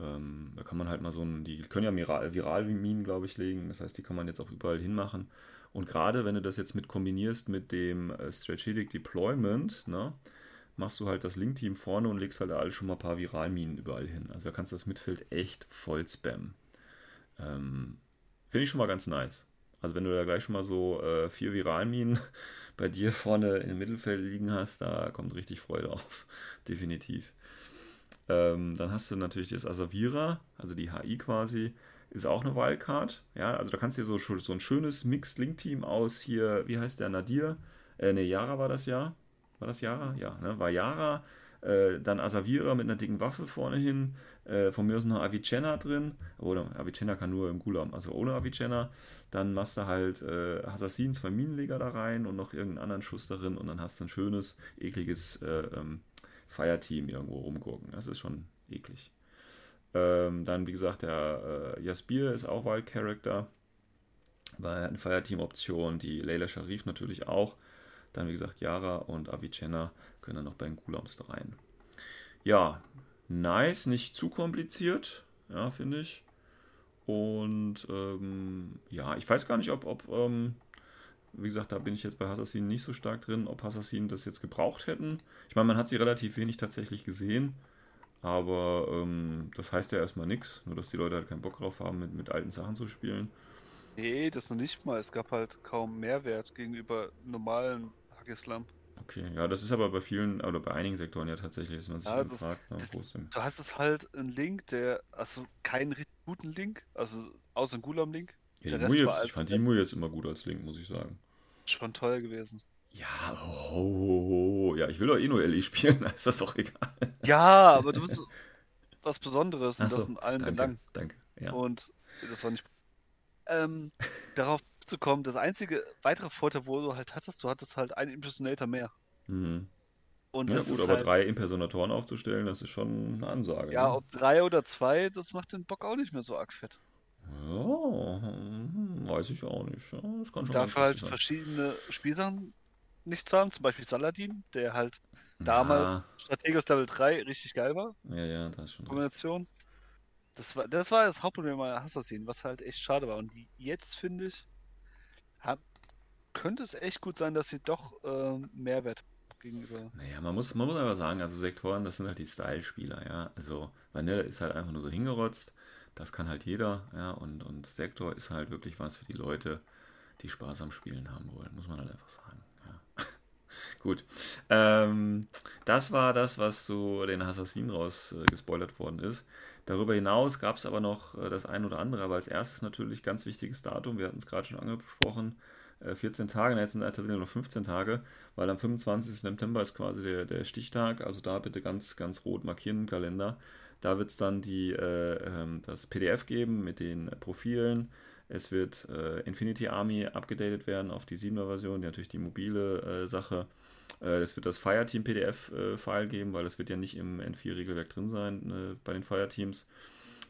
Ähm, da kann man halt mal so ein, die können ja Viral, Viralminen, glaube ich, legen. Das heißt, die kann man jetzt auch überall hinmachen. Und gerade wenn du das jetzt mit kombinierst mit dem äh, Strategic Deployment, ne, machst du halt das Link-Team vorne und legst halt da alle schon mal ein paar Viralminen überall hin. Also da kannst du das Midfield echt voll spammen. Ähm, Finde ich schon mal ganz nice. Also wenn du da gleich schon mal so äh, vier Viralminen [LAUGHS] bei dir vorne im Mittelfeld liegen hast, da kommt richtig Freude auf. [LAUGHS] Definitiv. Ähm, dann hast du natürlich das Asavira, also die HI quasi, ist auch eine Wildcard. Ja, also da kannst du dir so, so ein schönes Mixed-Link-Team aus hier, wie heißt der, Nadir? Äh, ne, Yara war das ja. War das Yara? Ja, ne? war Yara. Äh, dann Asavira mit einer dicken Waffe vorne hin. Äh, von mir ist noch Avicenna drin. Oder Avicenna kann nur im Gulam, also ohne Avicenna. Dann machst du halt äh, Assassin, zwei Minenleger da rein und noch irgendeinen anderen Schuss darin. Und dann hast du ein schönes, ekliges äh, ähm, Fireteam irgendwo rumgurken. Das ist schon eklig. Ähm, dann, wie gesagt, der äh, Jaspir ist auch Wild Character. War eine Fireteam-Option. Die Leila Sharif natürlich auch. Dann, wie gesagt, Yara und Avicenna können dann noch bei den Gulams rein. Ja, nice, nicht zu kompliziert, ja, finde ich. Und ähm, ja, ich weiß gar nicht, ob, ob ähm, wie gesagt, da bin ich jetzt bei Assassin nicht so stark drin, ob Assassin das jetzt gebraucht hätten. Ich meine, man hat sie relativ wenig tatsächlich gesehen, aber ähm, das heißt ja erstmal nichts, nur dass die Leute halt keinen Bock drauf haben, mit, mit alten Sachen zu spielen. Nee, das noch nicht mal. Es gab halt kaum Mehrwert gegenüber normalen Pakistan. Okay, ja, das ist aber bei vielen oder bei einigen Sektoren ja tatsächlich, dass man sich ja, das, fragt, das, Du hast es halt einen Link, der, also keinen richtig guten Link, also außer ein Gulam-Link. Ja, jetzt, ich fand die Mu jetzt immer gut als Link, muss ich sagen. Schon teuer gewesen. Ja, oh, oh, oh, ja, ich will doch eh nur LE spielen, [LAUGHS] da ist das doch egal. Ja, aber du bist [LAUGHS] was Besonderes und so, das in allen danke, Belangen. Danke, ja. Und das war nicht. Ähm, darauf zu kommen. Das einzige weitere Vorteil, wo du halt hattest, du hattest halt einen Impersonator mehr. Mhm. Und ja, gut, aber halt... drei Impersonatoren aufzustellen, das ist schon eine Ansage. Ja, ne? ob drei oder zwei, das macht den Bock auch nicht mehr so arg fett. Ja, hm, weiß ich auch nicht. Das kann schon Darf halt sein. verschiedene Spielsachen nicht zahlen, zum Beispiel Saladin, der halt damals ja. Strategisch Level 3 richtig geil war. Ja, ja, das ist schon. Kombination. Das war, das war das Hauptproblem bei Assassin, was halt echt schade war. Und jetzt finde ich, könnte es echt gut sein, dass sie doch äh, Mehrwert gegenüber. Naja, man muss, man muss einfach sagen, also Sektoren, das sind halt die Style-Spieler, ja. Also Vanille ist halt einfach nur so hingerotzt, das kann halt jeder, ja. Und, und Sektor ist halt wirklich was für die Leute, die Spaß am Spielen haben wollen, muss man halt einfach sagen. Ja. [LAUGHS] Gut. Ähm, das war das, was so den Assassinen raus äh, worden ist. Darüber hinaus gab es aber noch äh, das ein oder andere, aber als erstes natürlich ganz wichtiges Datum, wir hatten es gerade schon angesprochen, äh, 14 Tage, jetzt sind tatsächlich noch 15 Tage, weil am 25. September ist quasi der, der Stichtag, also da bitte ganz, ganz rot markieren im Kalender. Da wird es dann die, äh, ähm, das PDF geben mit den Profilen. Es wird äh, Infinity Army abgedatet werden auf die 7er Version, die natürlich die mobile äh, Sache. Äh, es wird das Fireteam PDF-File geben, weil das wird ja nicht im N4-Regelwerk drin sein äh, bei den Fireteams.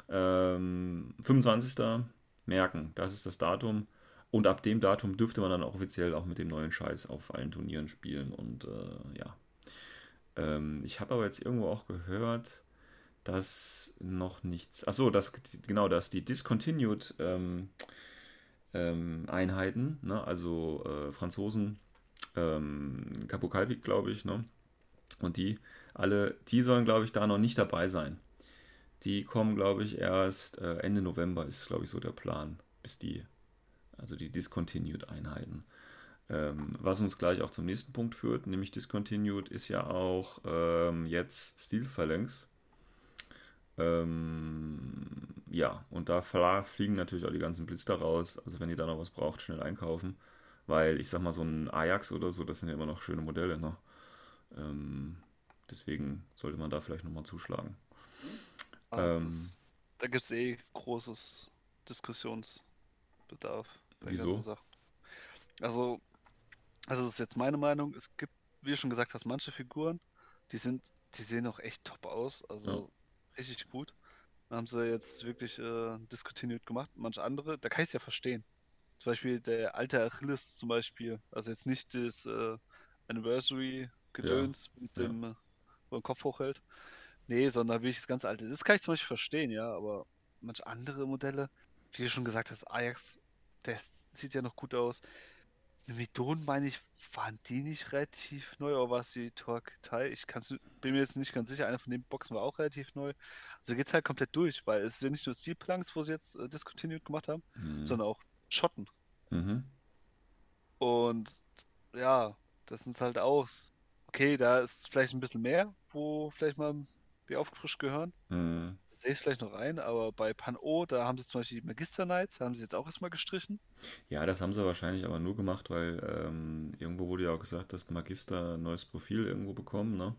Ähm, 25. merken, das ist das Datum. Und ab dem Datum dürfte man dann auch offiziell auch mit dem neuen Scheiß auf allen Turnieren spielen. Und äh, ja. Ähm, ich habe aber jetzt irgendwo auch gehört, dass noch nichts. Achso, dass genau, dass die Discontinued ähm, ähm, Einheiten, ne, also äh, Franzosen, ähm, Capokalpik, glaube ich, ne? Und die alle, die sollen, glaube ich, da noch nicht dabei sein. Die kommen, glaube ich, erst äh, Ende November ist, glaube ich, so der Plan, bis die, also die Discontinued Einheiten. Ähm, was uns gleich auch zum nächsten Punkt führt, nämlich Discontinued ist ja auch ähm, jetzt Steel Phalanx. Ähm, ja, und da fliegen natürlich auch die ganzen Blister raus. Also wenn ihr da noch was braucht, schnell einkaufen. Weil ich sag mal, so ein Ajax oder so, das sind ja immer noch schöne Modelle. Ne? Ähm, deswegen sollte man da vielleicht nochmal zuschlagen. Ah, ähm, das, da gibt es eh großes Diskussionsbedarf wieso? Also, also das ist jetzt meine Meinung. Es gibt, wie du schon gesagt hast, manche Figuren, die sind, die sehen auch echt top aus. Also ja. richtig gut. Da haben sie jetzt wirklich äh, diskutiert gemacht. Manche andere, da kann ich es ja verstehen. Zum Beispiel der alte Achilles zum Beispiel. Also jetzt nicht das äh, Anniversary-Gedöns ja. mit dem, ja. wo er den Kopf hochhält. Nee, sondern wirklich das ganz alte. Das kann ich zum Beispiel verstehen, ja, aber manche andere Modelle, wie du schon gesagt hast, Ajax, der sieht ja noch gut aus. Midon, meine ich, waren die nicht relativ neu, oder war es die Torquetai? Ich bin mir jetzt nicht ganz sicher, einer von den Boxen war auch relativ neu. Also geht es halt komplett durch, weil es ist ja nicht nur Steel Planks, wo sie jetzt äh, discontinued gemacht haben, mhm. sondern auch Schotten. Mhm. Und ja, das sind halt auch. Okay, da ist vielleicht ein bisschen mehr, wo vielleicht mal wie aufgefrischt gehören. Mhm. Sehe ich vielleicht noch ein, aber bei Pan-O, da haben sie zum Beispiel die Magister Knights, haben sie jetzt auch erstmal gestrichen. Ja, das haben sie wahrscheinlich aber nur gemacht, weil ähm, irgendwo wurde ja auch gesagt, dass Magister ein neues Profil irgendwo bekommen, ne?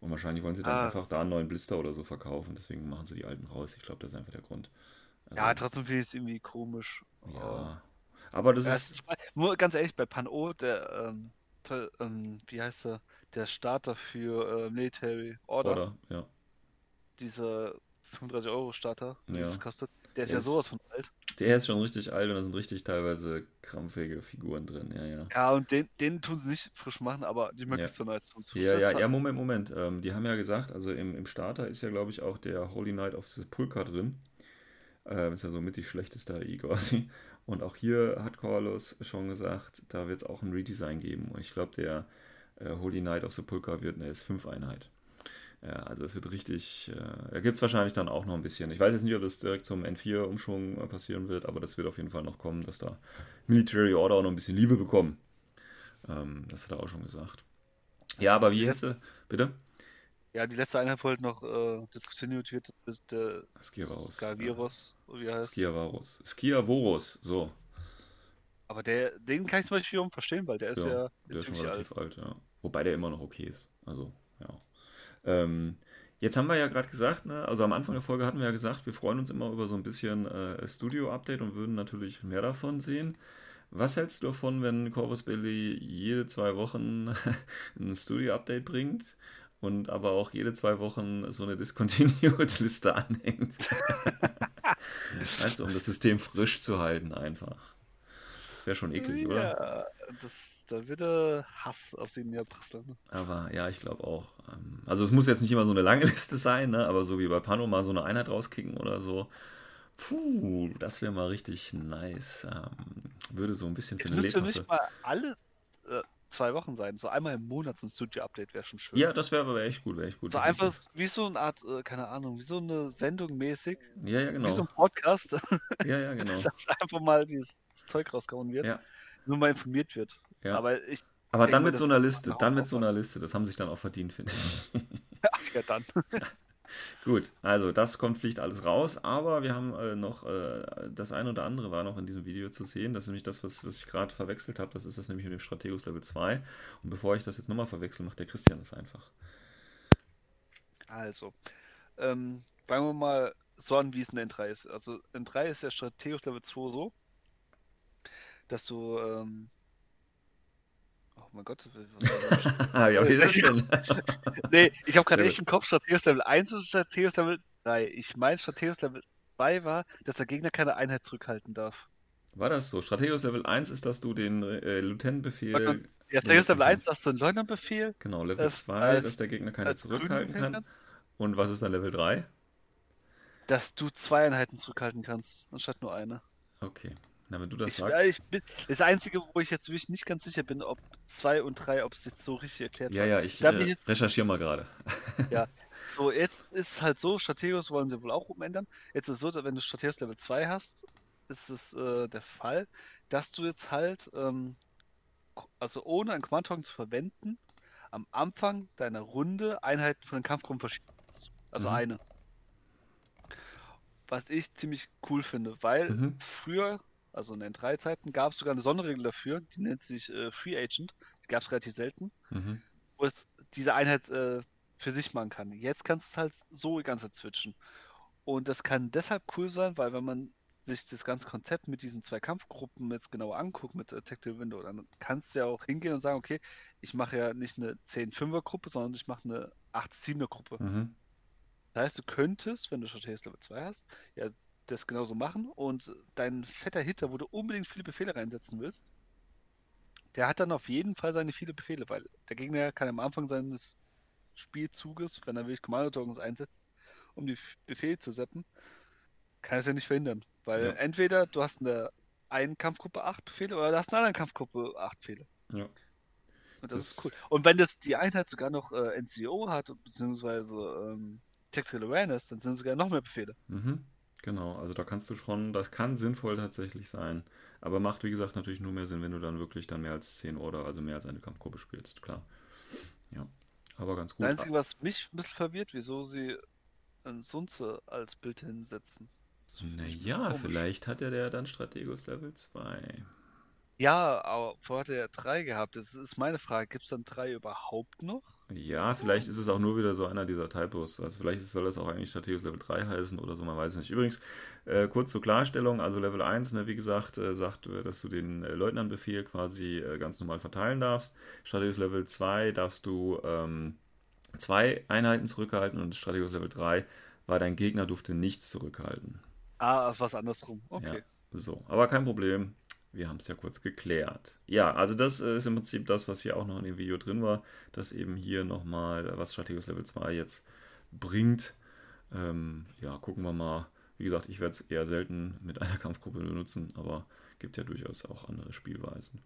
Und wahrscheinlich wollen sie dann ah. einfach da einen neuen Blister oder so verkaufen, deswegen machen sie die alten raus. Ich glaube, das ist einfach der Grund. Ja, trotzdem finde ich es irgendwie komisch. Ja. Aber das ja, ist. Nur ganz ehrlich, bei Pan-O, der, ähm, toll, ähm, wie heißt er? Der Starter für äh, Military Order. Order, ja. Dieser 35 Euro Starter, ja. das kostet. Der ist der ja ist, sowas von alt. Der ist schon richtig alt und da sind richtig teilweise krampfige Figuren drin, ja, ja. Ja, und den, den tun sie nicht frisch machen, aber die Magister ja. Knights tun es frisch. Ja, ja, ja, Moment, Moment. Ähm, die haben ja gesagt, also im, im Starter ist ja, glaube ich, auch der Holy Knight of Sepulchre drin. Ähm, ist ja so mit die schlechteste AI quasi. Und auch hier hat Corlus schon gesagt, da wird es auch ein Redesign geben. Und ich glaube, der äh, Holy Knight of Sepulchre wird eine S5-Einheit. Ja, also es wird richtig, äh, da gibt es wahrscheinlich dann auch noch ein bisschen. Ich weiß jetzt nicht, ob das direkt zum N4-Umschwung äh, passieren wird, aber das wird auf jeden Fall noch kommen, dass da Military Order auch noch ein bisschen Liebe bekommen. Ähm, das hat er auch schon gesagt. Ja, aber wie jetzt, bitte? Ja, die letzte Einheit wollte noch äh, diskutiert wird, ist der Skiavaros. Skaviros, ja. wie heißt Skiavaros. Skiavoros, so. Aber der, den kann ich zum Beispiel verstehen, weil der ist ja, ja der ist schon relativ alt. alt. ja. Wobei der immer noch okay ist. Also, ja. Ähm, jetzt haben wir ja gerade gesagt, ne, also am Anfang der Folge hatten wir ja gesagt, wir freuen uns immer über so ein bisschen äh, Studio-Update und würden natürlich mehr davon sehen. Was hältst du davon, wenn Corvus Billy jede zwei Wochen [LAUGHS] ein Studio-Update bringt? Und aber auch jede zwei Wochen so eine Discontinued-Liste [LAUGHS] anhängt. weißt du, um das System frisch zu halten einfach. Das wäre schon eklig, ja, oder? Ja, da würde Hass auf sie niederprasseln. Aber ja, ich glaube auch. Ähm, also es muss jetzt nicht immer so eine lange [LAUGHS] Liste sein, ne? aber so wie bei Pano mal so eine Einheit rauskicken oder so. Puh, das wäre mal richtig nice. Ähm, würde so ein bisschen für eine lebhafte... nicht mal alle äh, zwei Wochen sein. So einmal im Monat so ein Studio-Update wäre schon schön. Ja, das wäre wär echt gut, wäre echt gut. So einfach wie so eine Art, äh, keine Ahnung, wie so eine Sendung mäßig. Ja, ja, genau. Wie so ein Podcast. [LAUGHS] Ja, ja, genau. [LAUGHS] Dass einfach mal dieses Zeug rausgehauen wird. Ja. Nur mal informiert wird. Ja. Aber ich, Aber dann mit so einer ist Liste, dann mit so einer. Liste. Das haben sich dann auch verdient, finde ich. [LAUGHS] Ach ja, dann. Gut, also das kommt, fliegt alles raus, aber wir haben äh, noch, äh, das eine oder andere war noch in diesem Video zu sehen. Das ist nämlich das, was, was ich gerade verwechselt habe. Das ist das nämlich mit dem Strategos Level 2. Und bevor ich das jetzt nochmal verwechsel, macht der Christian das einfach. Also, ähm, fangen wir mal so an, wie es in N3 ist. Also in 3 ist der Strategos Level 2 so, dass du, ähm, oh mein Gott, was? Ah, ja, wie ist das denn? [LAUGHS] nee, ich habe gerade echt im Kopf Strategos Level 1 und Strategos Level 3. Ich meine, Strategos Level 2 war, dass der Gegner keine Einheit zurückhalten darf. War das so? Strategos Level 1 ist, dass du den äh, Lieutenant-Befehl. Ja, Strategos Level 1, dass du einen Leutnantbefehl Genau, Level Das 2, als- dass der Gegner keine zurückhalten kann. kannst, Und was ist dann Level 3? dass du zwei Einheiten zurückhalten kannst, anstatt nur eine. Okay. Na, wenn du das Ich, sagst. äh, ich bin, das Einzige, wo ich jetzt wirklich nicht ganz sicher bin, ob 2 und 3, ob es jetzt so richtig erklärt ja, war. ja, ich Da äh, jetzt- recherchiere mal gerade. [LAUGHS] So, jetzt ist es halt so, Strategos wollen sie wohl auch umändern. Jetzt ist es so, dass wenn du Strategos Level 2 hast, ist es äh, der Fall, dass du jetzt halt, ähm, also ohne einen Command-Token zu verwenden, am Anfang deiner Runde Einheiten von den Kampfgruppen verschieben kannst. Also Mhm. eine. Was ich ziemlich cool finde, weil Mhm. früher, also in den drei Zeiten, gab es sogar eine Sonderregel dafür, die nennt sich äh, Free Agent. Die gab es relativ selten Mhm. wo es diese Einheit äh, für sich machen kann. Jetzt kannst du es halt so die ganze Zeit switchen. Und das kann deshalb cool sein, weil wenn man sich das ganze Konzept mit diesen zwei Kampfgruppen jetzt genauer anguckt, mit Detective Window, dann kannst du ja auch hingehen und sagen, okay, ich mache ja nicht eine 10-5er-Gruppe, sondern ich mache eine 8-7er-Gruppe. Mhm. Das heißt, du könntest, wenn du Strategies Level 2 hast, ja das genauso machen und dein fetter Hitter, wo du unbedingt viele Befehle reinsetzen willst, der hat dann auf jeden Fall seine viele Befehle, weil der Gegner kann am Anfang seines Spielzuges, wenn er wirklich Kommando-Tokens einsetzt, um die Befehle zu setzen, kann es ja nicht verhindern. Weil Ja. entweder du hast in der einen Kampfgruppe 8 Befehle oder du hast in einer anderen Kampfgruppe 8 Befehle. Ja. Und das, Das- ist cool. Und wenn das die Einheit sogar noch äh, NCO hat, beziehungsweise ähm, Tactical Awareness, dann sind sogar noch mehr Befehle. Mhm. Genau, also da kannst du schon, das kann sinnvoll tatsächlich sein. Aber macht, wie gesagt, natürlich nur mehr Sinn, wenn du dann wirklich dann mehr als 10 Order, also mehr als eine Kampfgruppe spielst, klar. Ja, aber ganz gut. Das Einzige, was mich ein bisschen verwirrt, wieso sie einen Sunze als Bild hinsetzen. Ein Naja, vielleicht hat er der dann Strategos Level 2. Ja, aber vorher hat er ja drei gehabt. Das ist meine Frage. Gibt es dann drei überhaupt noch? Ja, vielleicht ist es auch nur wieder so einer dieser Typos. Also vielleicht soll das auch eigentlich Strategos Level 3 heißen oder so, man weiß es nicht. Übrigens, äh, kurz zur Klarstellung, also Level 1, ne, wie gesagt, äh, sagt, äh, dass du den äh, Leutnantbefehl quasi äh, ganz normal verteilen darfst. Strategos Level 2 darfst du ähm, zwei Einheiten zurückhalten und Strategos Level 3 war dein Gegner durfte nichts zurückhalten. Ah, was andersrum. Okay. Ja, so, aber kein Problem. Wir haben es ja kurz geklärt. Ja, also das äh, ist im Prinzip das, was hier auch noch in dem Video drin war, dass eben hier nochmal, äh, was Strategos Level 2 jetzt bringt. Ähm, ja, gucken wir mal. Wie gesagt, ich werde es eher selten mit einer [LAUGHS] Kampfgruppe benutzen, aber gibt ja durchaus auch andere Spielweisen.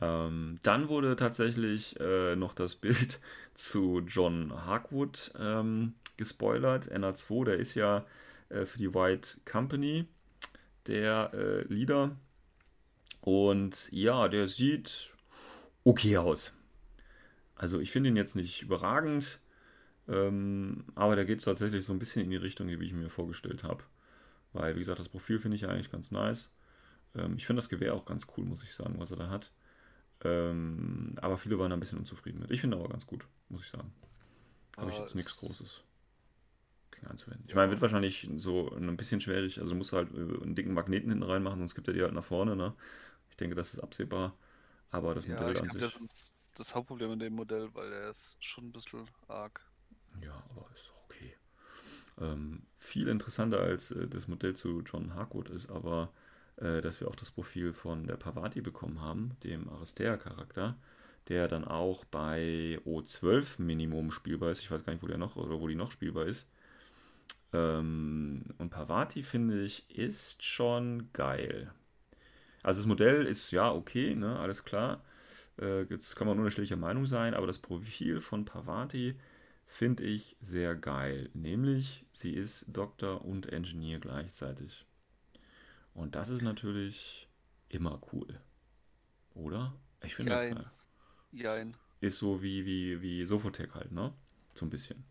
Ähm, dann wurde tatsächlich äh, noch das [LAUGHS] Bild zu John Harkwood ähm, gespoilert. NA2, der ist ja äh, für die White Company der äh, Leader. Und ja, der sieht okay aus. Also ich finde ihn jetzt nicht überragend, ähm, aber der geht tatsächlich so ein bisschen in die Richtung, wie ich mir vorgestellt habe. Weil, wie gesagt, das Profil finde ich eigentlich ganz nice. Ähm, ich finde das Gewehr auch ganz cool, muss ich sagen, was er da hat. Ähm, aber viele waren da ein bisschen unzufrieden mit. Ich finde aber ganz gut, muss ich sagen. Habe ich Ah, jetzt nichts Großes gegen einzuwenden. Ich meine, wird wahrscheinlich so ein bisschen schwierig. Also du musst halt äh, einen dicken Magneten hinten reinmachen, sonst gibt er die halt nach vorne. Ne? Ich denke, das ist absehbar. Aber das Ja, Modell ich an sich. das ist das Hauptproblem in dem Modell, weil er ist schon ein bisschen arg. Ja, aber ist okay. Ähm, viel interessanter als äh, das Modell zu John Harcourt ist aber, äh, dass wir auch das Profil von der Pavati bekommen haben, dem Aristea-Charakter, der dann auch bei O12 Minimum spielbar ist. Ich weiß gar nicht, wo der noch oder wo die noch spielbar ist. Ähm, und Pavati, finde ich, ist schon geil. Also das Modell ist ja okay, ne, alles klar. Äh, jetzt kann man schlechte Meinung sein, aber das Profil von Pavati finde ich sehr geil. Nämlich, sie ist Doktor und Engineer gleichzeitig. Und das ist natürlich immer cool. Oder? Ich finde das geil. Jein. Ist so wie, wie, wie Sofotec halt, ne? So ein bisschen.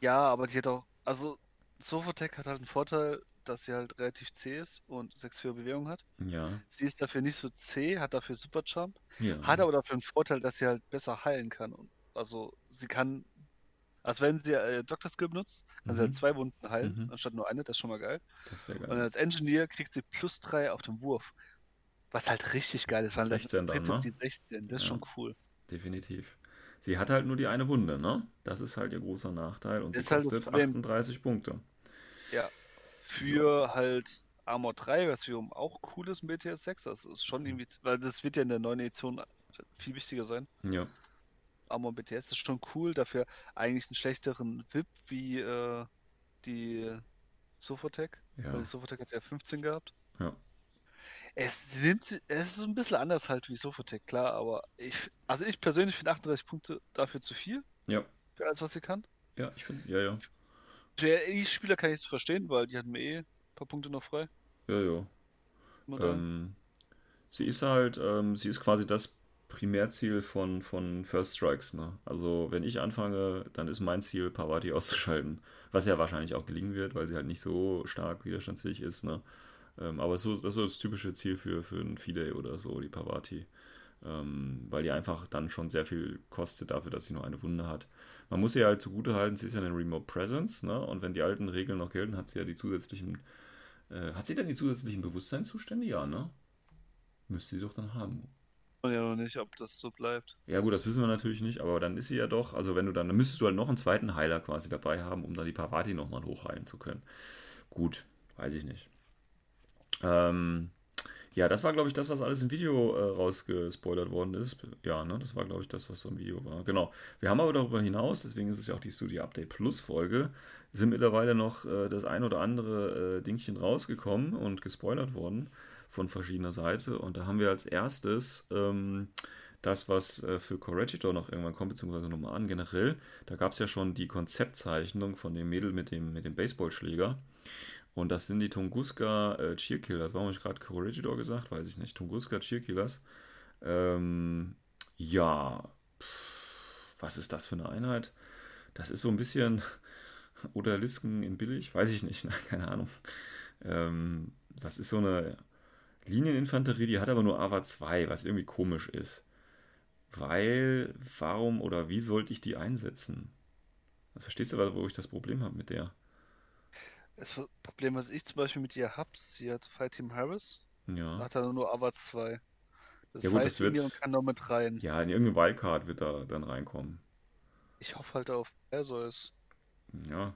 Ja, aber die hat auch, also Sofotec hat halt einen Vorteil, dass sie halt relativ zäh ist und 6-4 Bewegung hat. Ja. Sie ist dafür nicht so zäh, hat dafür Super Jump, Ja. hat aber dafür einen Vorteil, dass sie halt besser heilen kann. Und also sie kann, als wenn sie äh, Dr. Skill benutzt, kann sie halt Mhm. zwei Wunden heilen, Mhm. anstatt nur eine, das ist schon mal geil. Das ist sehr Und geil. als Engineer kriegt sie plus 3 auf den Wurf. Was halt richtig geil ist, weil das 16 dann, Prinzip ne? die 16, das ist Ja. schon cool. Definitiv. Sie hat halt nur die eine Wunde, ne? Das ist halt ihr großer Nachteil und sie Ist halt das kostet Problem. 38 Punkte. Ja. Für halt Armor 3, was wiederum auch cool ist mit BTS 6, das ist schon irgendwie, weil das wird ja in der neuen Edition viel wichtiger sein. Ja. Armor BTS ist schon cool, dafür eigentlich einen schlechteren VIP wie äh, die Sofotec. Ja. Weil die Sofotec hat ja 15 gehabt. Ja. Es nimmt, es ist ein bisschen anders halt wie Sofotec, klar, aber ich, also ich persönlich finde 38 Punkte dafür zu viel, Ja. für alles, was sie kann. Ja, ich finde, ja, ja. Für E-Spieler kann ich es verstehen, weil die hatten mir eh ein paar Punkte noch frei. Ja, ja. Ähm, sie ist halt, ähm, sie ist quasi das Primärziel von, von First Strikes, ne? Also, wenn ich anfange, dann ist mein Ziel, Pavati auszuschalten. Was ja wahrscheinlich auch gelingen wird, weil sie halt nicht so stark widerstandsfähig ist, ne? Ähm, aber so, das ist so das typische Ziel für, für ein Fide oder so, die Pavati. Ähm, weil die einfach dann schon sehr viel kostet dafür, dass sie nur eine Wunde hat. Man muss ihr halt zugute halten, sie ist ja eine Remote Presence, ne? Und wenn die alten Regeln noch gelten, hat sie ja die zusätzlichen. Äh, hat sie denn die zusätzlichen Bewusstseinszustände? Ja, ne? Müsste sie doch dann haben. Ja noch nicht, ob das so bleibt. Ja, gut, das wissen wir natürlich nicht, aber dann ist sie ja doch, also wenn du dann, dann müsstest du halt noch einen zweiten Heiler quasi dabei haben, um dann die Pavati nochmal hochheilen zu können. Gut, weiß ich nicht. Ähm, ja, das war, glaube ich, das, was alles im Video äh, rausgespoilert worden ist. Ja, ne, das war, glaube ich, das, was so im Video war. Genau. Wir haben aber darüber hinaus, deswegen ist es ja auch die Studio Update Plus Folge, sind mittlerweile noch äh, das ein oder andere äh, Dingchen rausgekommen und gespoilert worden von verschiedener Seite. Und da haben wir als erstes ähm, das, was äh, für Corregidor noch irgendwann kommt, beziehungsweise nochmal an generell. Da gab es ja schon die Konzeptzeichnung von dem Mädel mit dem, mit dem Baseballschläger. Und das sind die Tunguska äh, Cheerkillers. Warum habe ich gerade Corregidor gesagt? Weiß ich nicht. Tunguska Cheerkillers. Ähm, ja, pff, was ist das für eine Einheit? Das ist so ein bisschen [LAUGHS] Odalisken in billig, weiß ich nicht, [LAUGHS] keine Ahnung. Ähm, das ist so eine Linieninfanterie, die hat aber nur AVA 2, was irgendwie komisch ist. Weil, warum oder wie sollte ich die einsetzen? Also verstehst du, wo ich das Problem habe mit der? Das Problem, was ich zum Beispiel mit ihr habe, sie hat Fight Team Harris, Ja. hat dann nur AVA 2. Das Ja gut, heißt, das wird- Minion kann noch mit rein. Ja, in irgendeine Wildcard wird da dann reinkommen. Ich hoffe halt auf Perseus. Ja.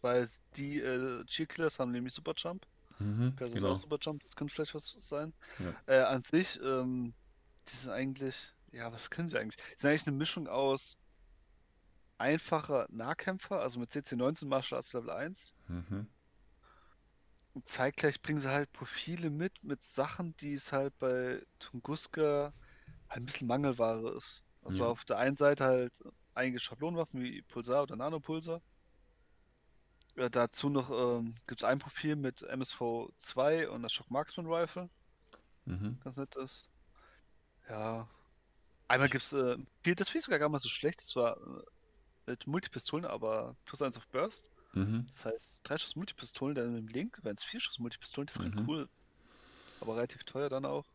Weil die äh, Cheerkillers haben nämlich Super Jump. Mhm, Perseus genau. auch Super Jump, das könnte vielleicht was sein. Ja. Äh, an sich, ähm, die sind eigentlich, ja, was können sie eigentlich? Die sind eigentlich eine Mischung aus einfacher Nahkämpfer, also mit CC19 Martial Arts Level 1. Mhm. Und zeitgleich bringen sie halt Profile mit, mit Sachen, die es halt bei Tunguska halt ein bisschen Mangelware ist. Also Ja. auf der einen Seite halt einige Schablonenwaffen wie Pulsar oder Nanopulsar. Ja, dazu noch ähm, gibt es ein Profil mit MSV 2 und der Shock Marksman Rifle, Mhm. ganz nett ist. Ja. Einmal gibt es, äh, das finde ich sogar gar nicht mal so schlecht, das war äh, mit Multipistolen, aber plus 1 auf Burst. Mhm. Das heißt, 3 Schuss Multipistolen, dann mit dem Link, wären es 4 Schuss Multipistolen, das klingt Mhm. cool. Aber relativ teuer dann auch.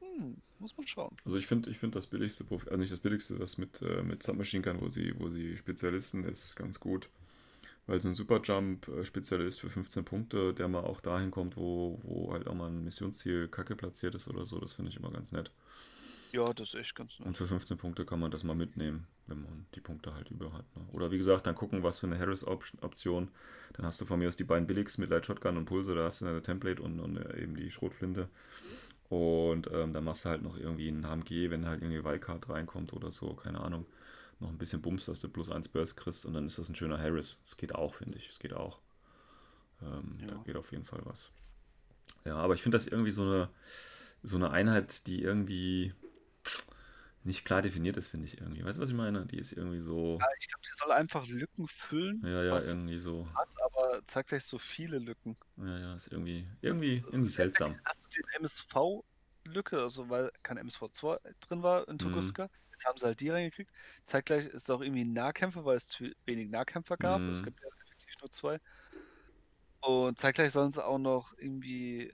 Hm, muss man schauen. Also ich finde ich find das billigste also nicht das billigste, das mit, äh, mit Submachine Gun, wo sie, wo sie Spezialisten ist, ganz gut. Weil so ein Superjump-Spezialist für 15 Punkte, der mal auch dahin kommt, wo, wo halt auch mal ein Missionsziel kacke platziert ist oder so, das finde ich immer ganz nett. Ja, das ist echt ganz nett. Und für 15 Punkte kann man das mal mitnehmen, wenn man die Punkte halt über hat. Ne? Oder wie gesagt, dann gucken, was für eine Harris-Option. Dann hast du von mir aus die beiden billigsten mit Light Shotgun und Pulse, da hast du eine Template und, und äh, eben die Schrotflinte. Und ähm, dann machst du halt noch irgendwie einen HMG, wenn halt irgendwie Wildcard reinkommt oder so, keine Ahnung. Noch ein bisschen Bums, dass du plus 1 Burst kriegst und dann ist das ein schöner Harris. Das geht auch, finde ich. Es geht auch. Ähm, Da Ja. geht auf jeden Fall was. Ja, aber ich finde das irgendwie so eine, so eine Einheit, die irgendwie nicht klar definiert ist, finde ich irgendwie. Weißt du, was ich meine? Die ist irgendwie so. Ja, ich glaube, die soll einfach Lücken füllen, Ja, ja, irgendwie so. hat, aber zeitgleich so viele Lücken. Ja, ja, ist irgendwie, irgendwie, irgendwie seltsam. Hast du den MSV Lücke, also weil kein MSV2 drin war in Mhm. Tunguska. Jetzt haben sie halt die reingekriegt. Zeitgleich ist es auch irgendwie Nahkämpfer, weil es zu wenig Nahkämpfer gab. Es Mhm. gibt ja effektiv nur zwei. Und zeitgleich sollen sie auch noch irgendwie,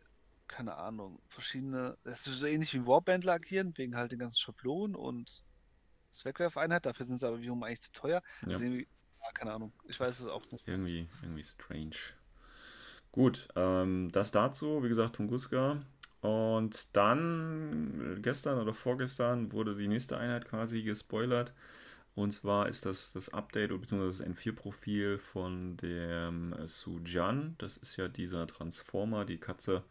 keine Ahnung, verschiedene, das ist so ähnlich wie Warbandler agieren, wegen halt den ganzen Schablonen und das Wegwerfeinheit. Dafür sind sie aber wiederum eigentlich zu teuer. Ja. Also keine Ahnung. Ich weiß es auch nicht. Irgendwie, irgendwie strange. Gut, ähm, das dazu, wie gesagt, Tunguska. Und dann, gestern oder vorgestern, wurde die nächste Einheit quasi gespoilert. Und zwar ist das das Update bzw. das N4-Profil von dem Sujan. Das ist ja dieser Transformer, die Katze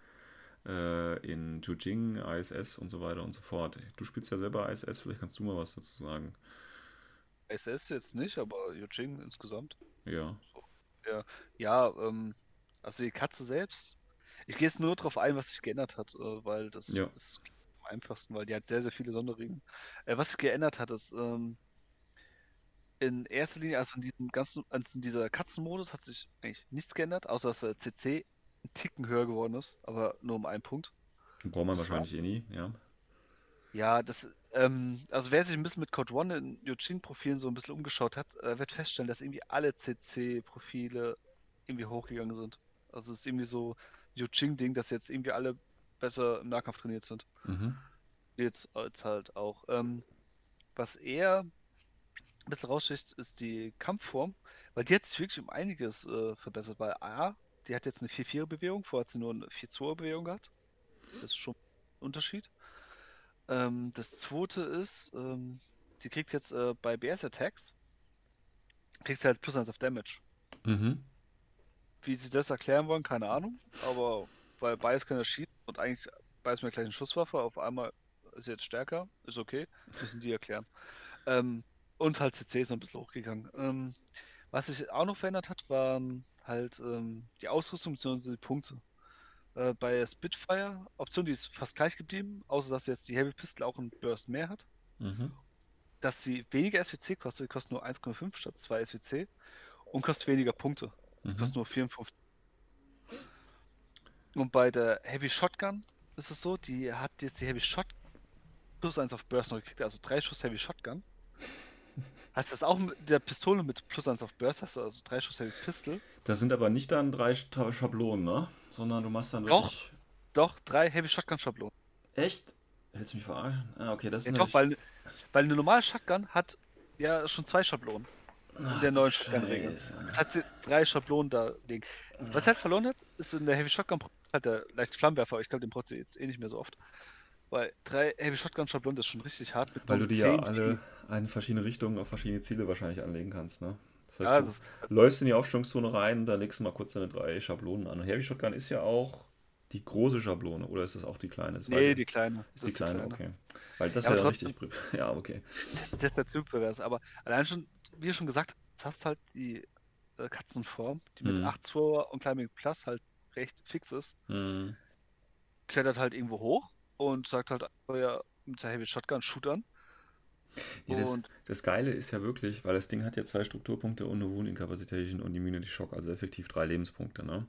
äh, in Jujing, ISS und so weiter und so fort. Du spielst ja selber ISS, vielleicht kannst du mal was dazu sagen. SS jetzt nicht, aber Yujing insgesamt. Ja. Ja, ähm, also die Katze selbst. Ich gehe jetzt nur darauf ein, was sich geändert hat, äh, weil das Ja. ist am einfachsten, weil die hat sehr, sehr viele Sonderregeln. Äh, was sich geändert hat, ist ähm, in erster Linie, also in diesem ganzen, also in dieser Katzenmodus hat sich eigentlich nichts geändert, außer dass der CC einen Ticken höher geworden ist, aber nur um einen Punkt. Braucht man Das wahrscheinlich eh nie, ja. Ja, das, ähm, also wer sich ein bisschen mit Code One in Yujing-Profilen so ein bisschen umgeschaut hat, äh, wird feststellen, dass irgendwie alle CC-Profile irgendwie hochgegangen sind. Also es ist irgendwie so Yujing-Ding, dass jetzt irgendwie alle besser im Nahkampf trainiert sind. Mhm. Jetzt als halt auch. Ähm, was eher ein bisschen raussticht, ist die Kampfform, weil die hat sich wirklich um einiges äh, verbessert, weil A, die hat jetzt eine 4-4-Bewegung, vorher hat sie nur eine 4-2-Bewegung gehabt. Das ist schon ein Unterschied. Ähm, das zweite ist, ähm, die kriegt jetzt äh, bei BS-Attacks, kriegt sie halt plus 1 auf Damage. Mhm. Wie sie das erklären wollen, keine Ahnung, aber weil beides kann er schießen und eigentlich beides mit der gleichen Schusswaffe, auf einmal ist sie jetzt stärker, ist okay, müssen die erklären. Ähm, und halt CC ist noch ein bisschen hochgegangen. Ähm, was sich auch noch verändert hat, waren halt ähm, die Ausrüstung bzw. die Punkte. Äh, bei Spitfire, Option, die ist fast gleich geblieben, außer dass jetzt die Heavy Pistol auch einen Burst mehr hat. Mhm. Dass sie weniger SWC kostet, kostet nur 1,5 statt 2 SWC und kostet weniger Punkte, Mhm. kostet nur 54. Und bei der Heavy Shotgun ist es so, die hat jetzt die Heavy Shot plus 1 auf Burst noch gekriegt, also 3 Schuss Heavy Shotgun. Heißt das auch mit der Pistole mit plus 1 auf Burst, hast du also 3 Schuss Heavy Pistol? Das sind aber nicht dann drei Sch- Schablonen, ne? Sondern du machst dann Doch. wirklich. Doch, 3 Heavy Shotgun Schablonen. Echt? Willst du mich verarschen? Ah, okay, das Ja, ist doch, natürlich- weil, weil eine normale Shotgun hat ja schon zwei Schablonen Ach, in der du neuen Shotgun-Regel. Jetzt hat sie drei Schablonen da liegen. Was sie halt verloren hat, ist in der Heavy Shotgun halt der leichte Flammenwerfer, ich glaube, den braucht sie jetzt eh nicht mehr so oft. Weil drei Heavy Shotgun Schablonen, das ist schon richtig hart. Weil du die ja 10 alle in verschiedene Richtungen auf verschiedene Ziele wahrscheinlich anlegen kannst, ne? Das heißt, Ja, du ist, das läufst in die Aufstellungszone rein, da legst du mal kurz deine drei Schablonen an. Und Heavy Shotgun ist ja auch die große Schablone, oder ist das auch die kleine? Das nee, die kleine. ist die kleine, okay. Weil das Ja, wäre richtig. [LAUGHS] Ja, okay. Das, das wäre zu pervers, aber allein schon, wie du schon gesagt hast, hast halt die äh, Katzenform, die mit Mhm. 8-2 und Climbing Plus halt recht fix ist, Hm. klettert halt irgendwo hoch und sagt halt, oh ja, mit der Heavy Shotgun shoot an. Ja, das, Und das Geile ist ja wirklich, weil das Ding hat ja zwei Strukturpunkte und eine Wound Incapacitation und Immunity Shock, also effektiv drei Lebenspunkte, ne?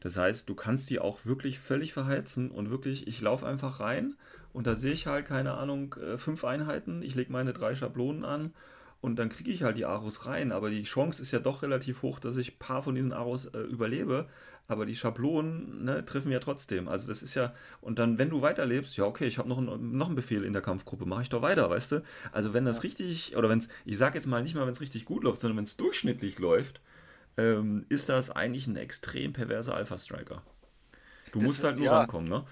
Das heißt, du kannst die auch wirklich völlig verheizen und wirklich, ich laufe einfach rein und da sehe ich halt, keine Ahnung, äh, fünf Einheiten, ich lege meine drei Schablonen an und dann kriege ich halt die Aros rein, aber die Chance ist ja doch relativ hoch, dass ich ein paar von diesen Aros äh, überlebe, aber die Schablonen ne, treffen ja trotzdem. Also das ist ja, und dann, wenn du weiterlebst, ja okay, ich habe noch, einen- noch einen Befehl in der Kampfgruppe, mache ich doch weiter, weißt du? Also wenn das Ja. richtig, oder wenn es, ich sage jetzt mal nicht mal, wenn es richtig gut läuft, sondern wenn es durchschnittlich läuft, ähm, ist das eigentlich ein extrem perverser Alpha-Striker. Du Das- musst halt nur ja. rankommen, ne?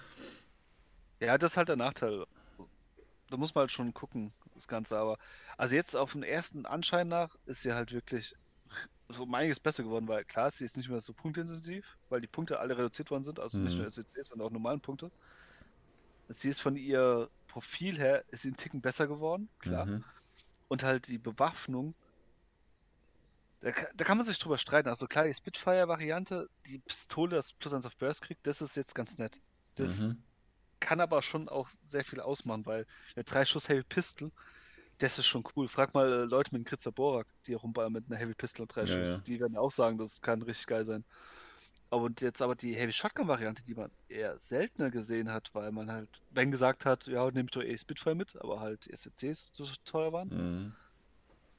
Ja, das ist halt der Nachteil. Da muss man halt schon gucken, das Ganze. Aber also jetzt auf den ersten Anschein nach ist sie halt wirklich so um einiges besser geworden, weil klar, sie ist nicht mehr so punktintensiv, weil die Punkte alle reduziert worden sind, also nicht Mhm. nur SWC, sondern auch normalen Punkte. Sie ist von ihr Profil her ist sie einen Ticken besser geworden, klar. Mhm. Und halt die Bewaffnung, da, da kann man sich drüber streiten. Also klar, die Spitfire-Variante, die Pistole, das plus 1 auf Burst kriegt, das ist jetzt ganz nett. Das Mhm. kann aber schon auch sehr viel ausmachen, weil der 3-Schuss Heavy Pistol, das ist schon cool. Frag mal äh, Leute mit dem Kritzer Borak, die rumballern mit einer Heavy Pistol und 3 Ja, Schuss. ja. Die werden auch sagen, das kann richtig geil sein. Und jetzt aber die Heavy Shotgun-Variante, die man eher seltener gesehen hat, weil man halt, wenn gesagt hat, ja, nehmt doch eh Spitfire mit, aber halt die SWCs zu teuer waren. Mhm.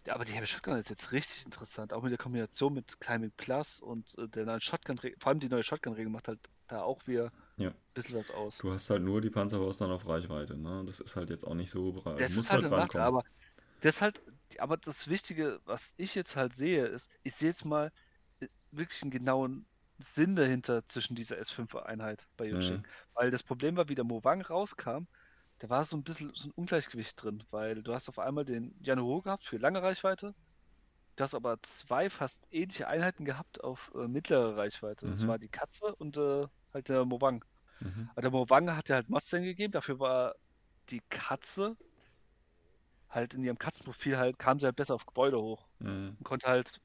Ja, aber die Heavy Shotgun ist jetzt richtig interessant, auch mit der Kombination mit Climbing Plus und äh, der neuen shotgun vor allem die neue Shotgun-Regel macht halt da auch wieder Ja. ein bisschen was aus. Du hast halt nur die Panzerfaust dann auf Reichweite, ne? Das ist halt jetzt auch nicht so breit. Das Du musst ist halt halt Nachteil, rankommen. aber das halt, aber das Wichtige, was ich jetzt halt sehe, ist, ich sehe jetzt mal äh, wirklich einen genauen Sinn dahinter zwischen dieser S5-Einheit bei Yuching. Mhm. Weil das Problem war, wie der Mowang rauskam, da war so ein bisschen so ein Ungleichgewicht drin, weil du hast auf einmal den Yanuro gehabt für lange Reichweite, du hast aber zwei fast ähnliche Einheiten gehabt auf äh, mittlere Reichweite. Das Mhm. war die Katze und äh, halt der Mowang. Mhm. Aber der Mowang hat ja halt Mustang gegeben, dafür war die Katze halt in ihrem Katzenprofil halt, kam sie halt besser auf Gebäude hoch Mhm. und konnte halt,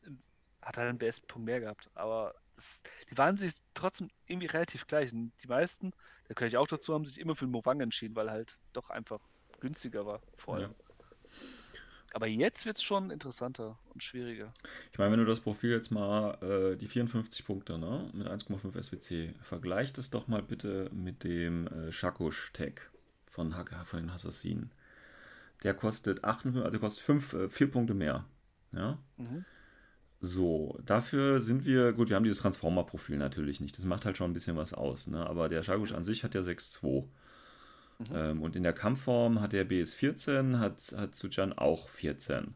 hat halt einen BS-Punkt mehr gehabt. Aber es, die waren sich trotzdem irgendwie relativ gleich. Und die meisten, da gehöre ich auch dazu, haben sich immer für den Mowang entschieden, weil halt doch einfach günstiger war vorher. Ja. Aber jetzt wird es schon interessanter und schwieriger. Ich meine, wenn du das Profil jetzt mal, äh, die 54 Punkte, ne, mit 1,5 SWC, vergleicht es doch mal bitte mit dem äh, Shakush-Tag von, von den Assassinen. Der kostet 58, also kostet 5, äh, 4 Punkte mehr. Ja? Mhm. So, dafür sind wir, gut, wir haben dieses Transformer-Profil natürlich nicht. Das macht halt schon ein bisschen was aus, ne? Aber der Shakush an sich hat ja 6,2. Mhm. Ähm, und in der Kampfform hat der BS 14, hat, hat Sujan auch 14.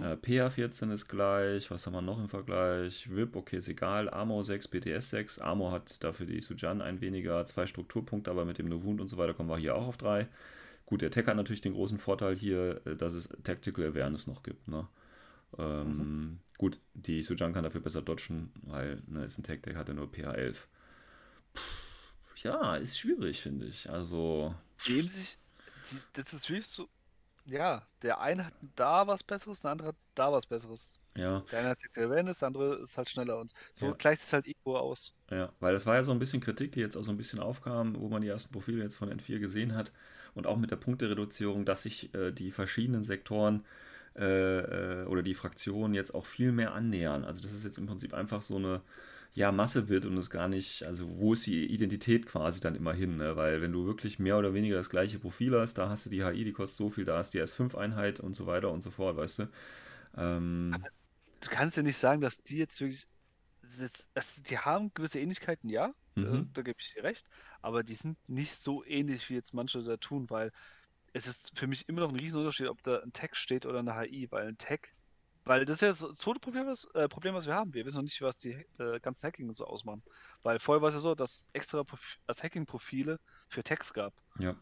Äh, PA 14 ist gleich. Was haben wir noch im Vergleich? VIP, okay, ist egal. Armor 6, BTS 6. Armor hat dafür die Sujan ein weniger, zwei Strukturpunkte, aber mit dem Novund und so weiter kommen wir hier auch auf drei. Gut, der Tech hat natürlich den großen Vorteil hier, äh, dass es Tactical Awareness noch gibt. Ne? Ähm, Gut, die Sujan kann dafür besser dodgen, weil ne, ist ein Tech, der hat ja nur PA 11. Ja, ist schwierig, finde ich. Also, Dem sich, die, das ist wirklich so, ja, der eine hat da was Besseres, der andere hat da was Besseres. ja. Der eine hat Tactical Awareness, der andere ist halt schneller und so Ja. gleicht es halt irgendwo aus. Ja, weil das war ja so ein bisschen Kritik, die jetzt auch so ein bisschen aufkam, wo man die ersten Profile jetzt von N4 gesehen hat und auch mit der Punktereduzierung, dass sich äh, die verschiedenen Sektoren äh, äh, oder die Fraktionen jetzt auch viel mehr annähern. Also das ist jetzt im Prinzip einfach so eine ja, Masse wird und es gar nicht, also wo ist die Identität quasi dann immer hin, ne? Weil wenn du wirklich mehr oder weniger das gleiche Profil hast, da hast du die HI, die kostet so viel, da hast du die S5-Einheit und so weiter und so fort, weißt du? Ähm, Du kannst ja nicht sagen, dass die jetzt wirklich. das Die haben gewisse Ähnlichkeiten, ja, da, Mhm. da gebe ich dir recht, aber die sind nicht so ähnlich, wie jetzt manche da tun, weil es ist für mich immer noch ein Riesenunterschied, ob da ein Tag steht oder eine HI, weil ein Tag, weil das ist ja so das zweite Problem, was, äh, Problem, was wir haben. Wir wissen noch nicht, was die äh, ganzen Hacking so ausmachen. Weil vorher war es ja so, dass extra Profi als Hacking-Profile für Tags gab. ja.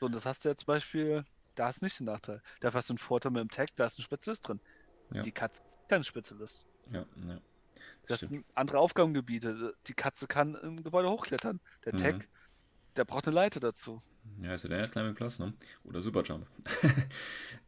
So, und das hast du ja zum Beispiel, da hast du nicht den Nachteil. Dafür hast du einen Vorteil mit dem Tag, da ist ein Spezialist drin. Ja. Die Katze ist kein Spezialist. Ja, ja. Das stimmt. sind andere Aufgabengebiete. Die Katze kann im Gebäude hochklettern. Der Mhm. Tag, der braucht eine Leiter dazu. Ja, ist ja der Climbing Plus, ne? Oder Superjump. [LAUGHS]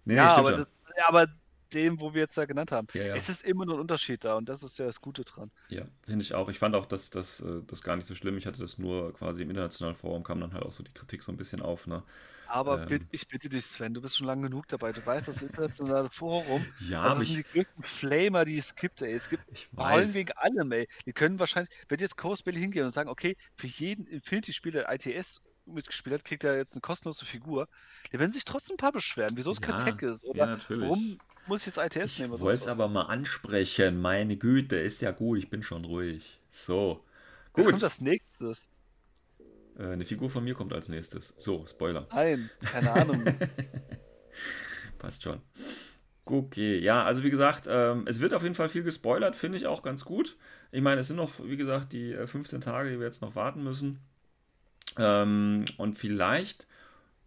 nee, ja, aber, das, ja, aber dem, wo wir jetzt da genannt haben. Ja, ja. Es ist immer nur ein Unterschied da und das ist ja das Gute dran. Ja, finde ich auch. Ich fand auch, dass das, äh, das gar nicht so schlimm. Ich hatte das nur quasi im internationalen Forum, kam dann halt auch so die Kritik so ein bisschen auf. Ne? Aber Ähm. bitt- ich bitte dich, Sven, du bist schon lange genug dabei. Du weißt, das internationale Forum, [LAUGHS] Ja, das sind ich, die größten Flamer, die es gibt, ey. Es gibt weiß. wegen allem, ey. Die können wahrscheinlich, wenn jetzt Coast Bailey hingehen und sagen, okay, für jeden Infinity-Spieler, ITS mitgespielt hat, kriegt er jetzt eine kostenlose Figur. Die werden sich trotzdem ein paar beschweren, wieso es kein Ja, Tech ist. Ja, Oder natürlich. warum muss ich jetzt ITS Ich nehmen? oder wollte es was. aber mal ansprechen. Meine Güte, ist ja gut. Ich bin schon ruhig. So. Was Gut. kommt als nächstes? Äh, eine Figur von mir kommt als nächstes. So, Spoiler. Nein, keine Ahnung. [LAUGHS] Passt schon. Okay, ja, also wie gesagt, ähm, es wird auf jeden Fall viel gespoilert, finde ich auch ganz gut. Ich meine, es sind noch, wie gesagt, die äh, 15 Tage, die wir jetzt noch warten müssen. Ähm, und vielleicht,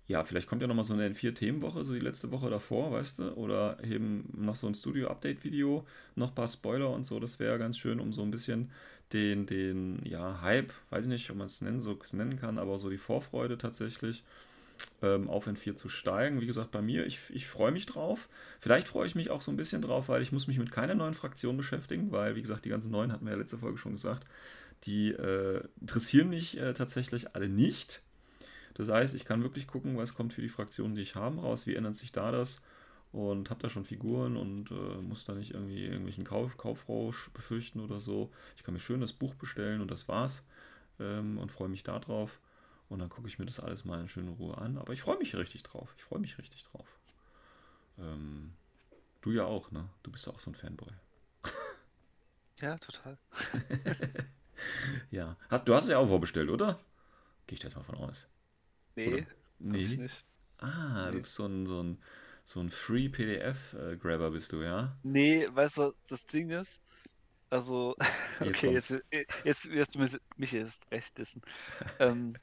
ja, vielleicht kommt ja nochmal so eine N4-Themenwoche, so die letzte Woche davor, weißt du? Oder eben noch so ein Studio-Update-Video, noch ein paar Spoiler und so, das wäre ganz schön, um so ein bisschen den, den, ja, Hype, weiß ich nicht, ob man es nennen, so nennen kann, aber so die Vorfreude tatsächlich ähm, auf N4 zu steigen. Wie gesagt, bei mir, ich, ich freue mich drauf. Vielleicht freue ich mich auch so ein bisschen drauf, weil ich muss mich mit keiner neuen Fraktion beschäftigen, weil, wie gesagt, die ganzen neuen, hatten wir ja letzte Folge schon gesagt, die äh, interessieren mich äh, tatsächlich alle nicht. Das heißt, ich kann wirklich gucken, was kommt für die Fraktionen, die ich habe, raus, wie ändert sich da das. und habe da schon Figuren und äh, muss da nicht irgendwie irgendwelchen Kauf, Kaufrausch befürchten oder so. Ich kann mir schön das Buch bestellen und das war's ähm, und freue mich darauf. Und dann gucke ich mir das alles mal in schöner Ruhe an. Aber ich freue mich richtig drauf. Ich freue mich richtig drauf. Ähm, du ja auch, ne? Du bist ja auch so ein Fanboy. Ja, total. [LAUGHS] ja. Hast, du hast es ja auch vorbestellt, oder? Gehe ich da jetzt mal von aus. Nee, Oder? Nee. Ah, du Nee. bist so ein, so ein, so ein Free-PDF-Grabber, bist du, ja? Nee, weißt du, was das Ding ist? Also, [LAUGHS] Jetzt okay, kommt's. jetzt, jetzt wirst du mich- jetzt recht dissen. ähm,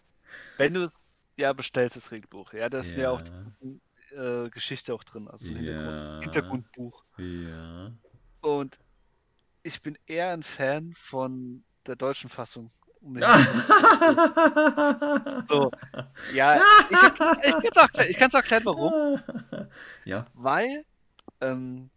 wenn du ja bestellst, das Regelbuch, ja, da ist ja, auch Ja. die äh, Geschichte auch drin, also Ja. Hintergrund, Hintergrundbuch. Ja. Und ich bin eher ein Fan von der deutschen Fassung. Um [LAUGHS] so, ja, ich, ich kann es auch, ich kann's auch erklären, warum. Ja. Weil ähm,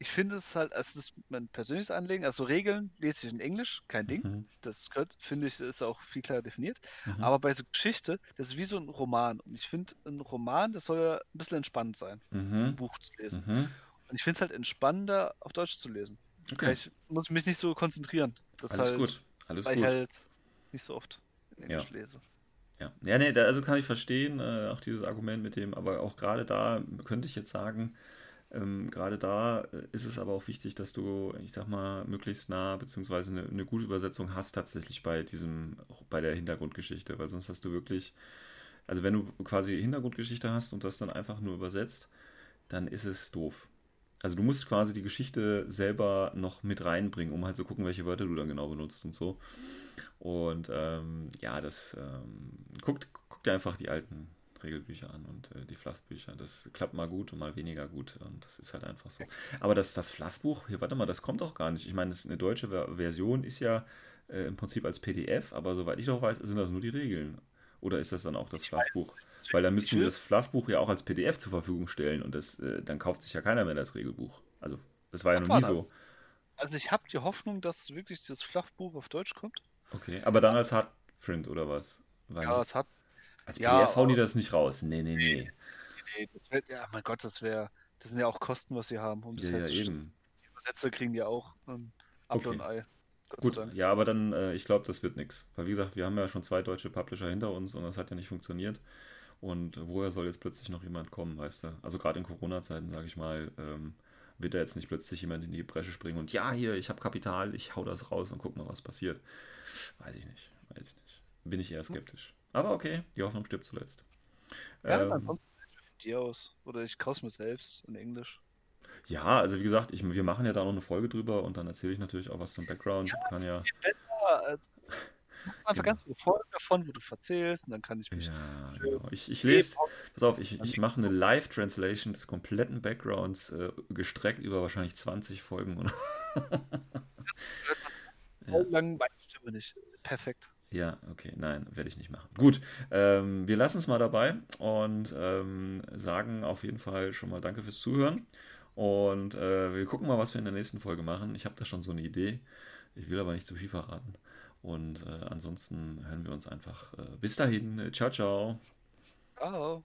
ich finde es halt, also das ist mein persönliches Anliegen, also Regeln lese ich in Englisch, kein Ding. Mhm. Das finde ich, ist auch viel klarer definiert. Mhm. Aber bei so Geschichte, das ist wie so ein Roman. Und ich finde, ein Roman, das soll ja ein bisschen entspannend sein, ein Mhm. Buch zu lesen. Mhm. Und ich finde es halt entspannender, auf Deutsch zu lesen. Okay. Ich muss mich nicht so konzentrieren. Das Alles halt, gut. Alles weil gut. ich halt nicht so oft in Englisch lese. Ja, ja nee, da, also kann ich verstehen, äh, auch dieses Argument mit dem, aber auch gerade da könnte ich jetzt sagen, ähm, gerade da äh, ist es aber auch wichtig, dass du, ich sag mal, möglichst nah, beziehungsweise eine, eine gute Übersetzung hast tatsächlich bei diesem, bei der Hintergrundgeschichte, weil sonst hast du wirklich, also wenn du quasi Hintergrundgeschichte hast und das dann einfach nur übersetzt, dann ist es doof. Also du musst quasi die Geschichte selber noch mit reinbringen, um halt zu gucken, welche Wörter du dann genau benutzt und so. Und ähm, ja, das ähm, guckt, guckt dir einfach die alten Regelbücher an und äh, die Fluffbücher. Das klappt mal gut und mal weniger gut. Und das ist halt einfach so. Aber das, das Fluffbuch, hier, warte mal, das kommt doch gar nicht. Ich meine, das, eine deutsche Ver Version ist ja äh, im Prinzip als PDF, aber soweit ich doch weiß, sind das nur die Regeln. Oder ist das dann auch das Fluffbuch? Weil dann sie will- das Fluffbuch ja auch als PDF zur Verfügung stellen und das, äh, dann kauft sich ja keiner mehr das Regelbuch. Also, das war ja noch nie so. Also ich habe die Hoffnung, dass wirklich das Fluffbuch auf Deutsch kommt. Okay, aber dann als Hardprint oder was? Weil Ja, es hat. als ja, PDF hauen die das nicht raus. Nee, nee, nee. Nee, das wär, ja, mein Gott, das wäre. Das sind ja auch Kosten, was sie haben, um das Ja, ja, herzustellen. eben. Die Übersetzer kriegen ja auch ähm, Apfel und Okay. Ei. Gott Gut, ja, aber dann, äh, ich glaube, das wird nichts. Weil, wie gesagt, wir haben ja schon zwei deutsche Publisher hinter uns und das hat ja nicht funktioniert. Und woher soll jetzt plötzlich noch jemand kommen, weißt du? Also gerade in Corona-Zeiten, sage ich mal, ähm, wird da jetzt nicht plötzlich jemand in die Bresche springen und ja, hier, ich habe Kapital, ich hau das raus und guck mal, was passiert. Weiß ich nicht, weiß ich nicht. Bin ich eher skeptisch. Aber okay, die Hoffnung stirbt zuletzt. Ja, Ähm, ansonsten dir aus. Oder ich kaufe mir selbst in Englisch. ja, also wie gesagt, ich, wir machen ja da noch eine Folge drüber und dann erzähle ich natürlich auch was zum Background. Kann ja, Besser als. Einfach Genau. ganz viele Folgen davon, wo du erzählst und dann kann ich mich. ja, genau. Ich, ich lese, pass auf, ich, ich mache eine Live-Translation des kompletten Backgrounds, äh, gestreckt über wahrscheinlich 20 Folgen. Oder? [LAUGHS] Ja. Lang meine Stimme nicht. Perfekt. Ja, okay, nein, werde ich nicht machen. Gut, ähm, wir lassen es mal dabei und ähm, sagen auf jeden Fall schon mal Danke fürs Zuhören. Und äh, wir gucken mal, was wir in der nächsten Folge machen. Ich habe da schon so eine Idee. Ich will aber nicht zu viel verraten. Und äh, ansonsten hören wir uns einfach. Äh, bis dahin. Ciao, ciao. Ciao.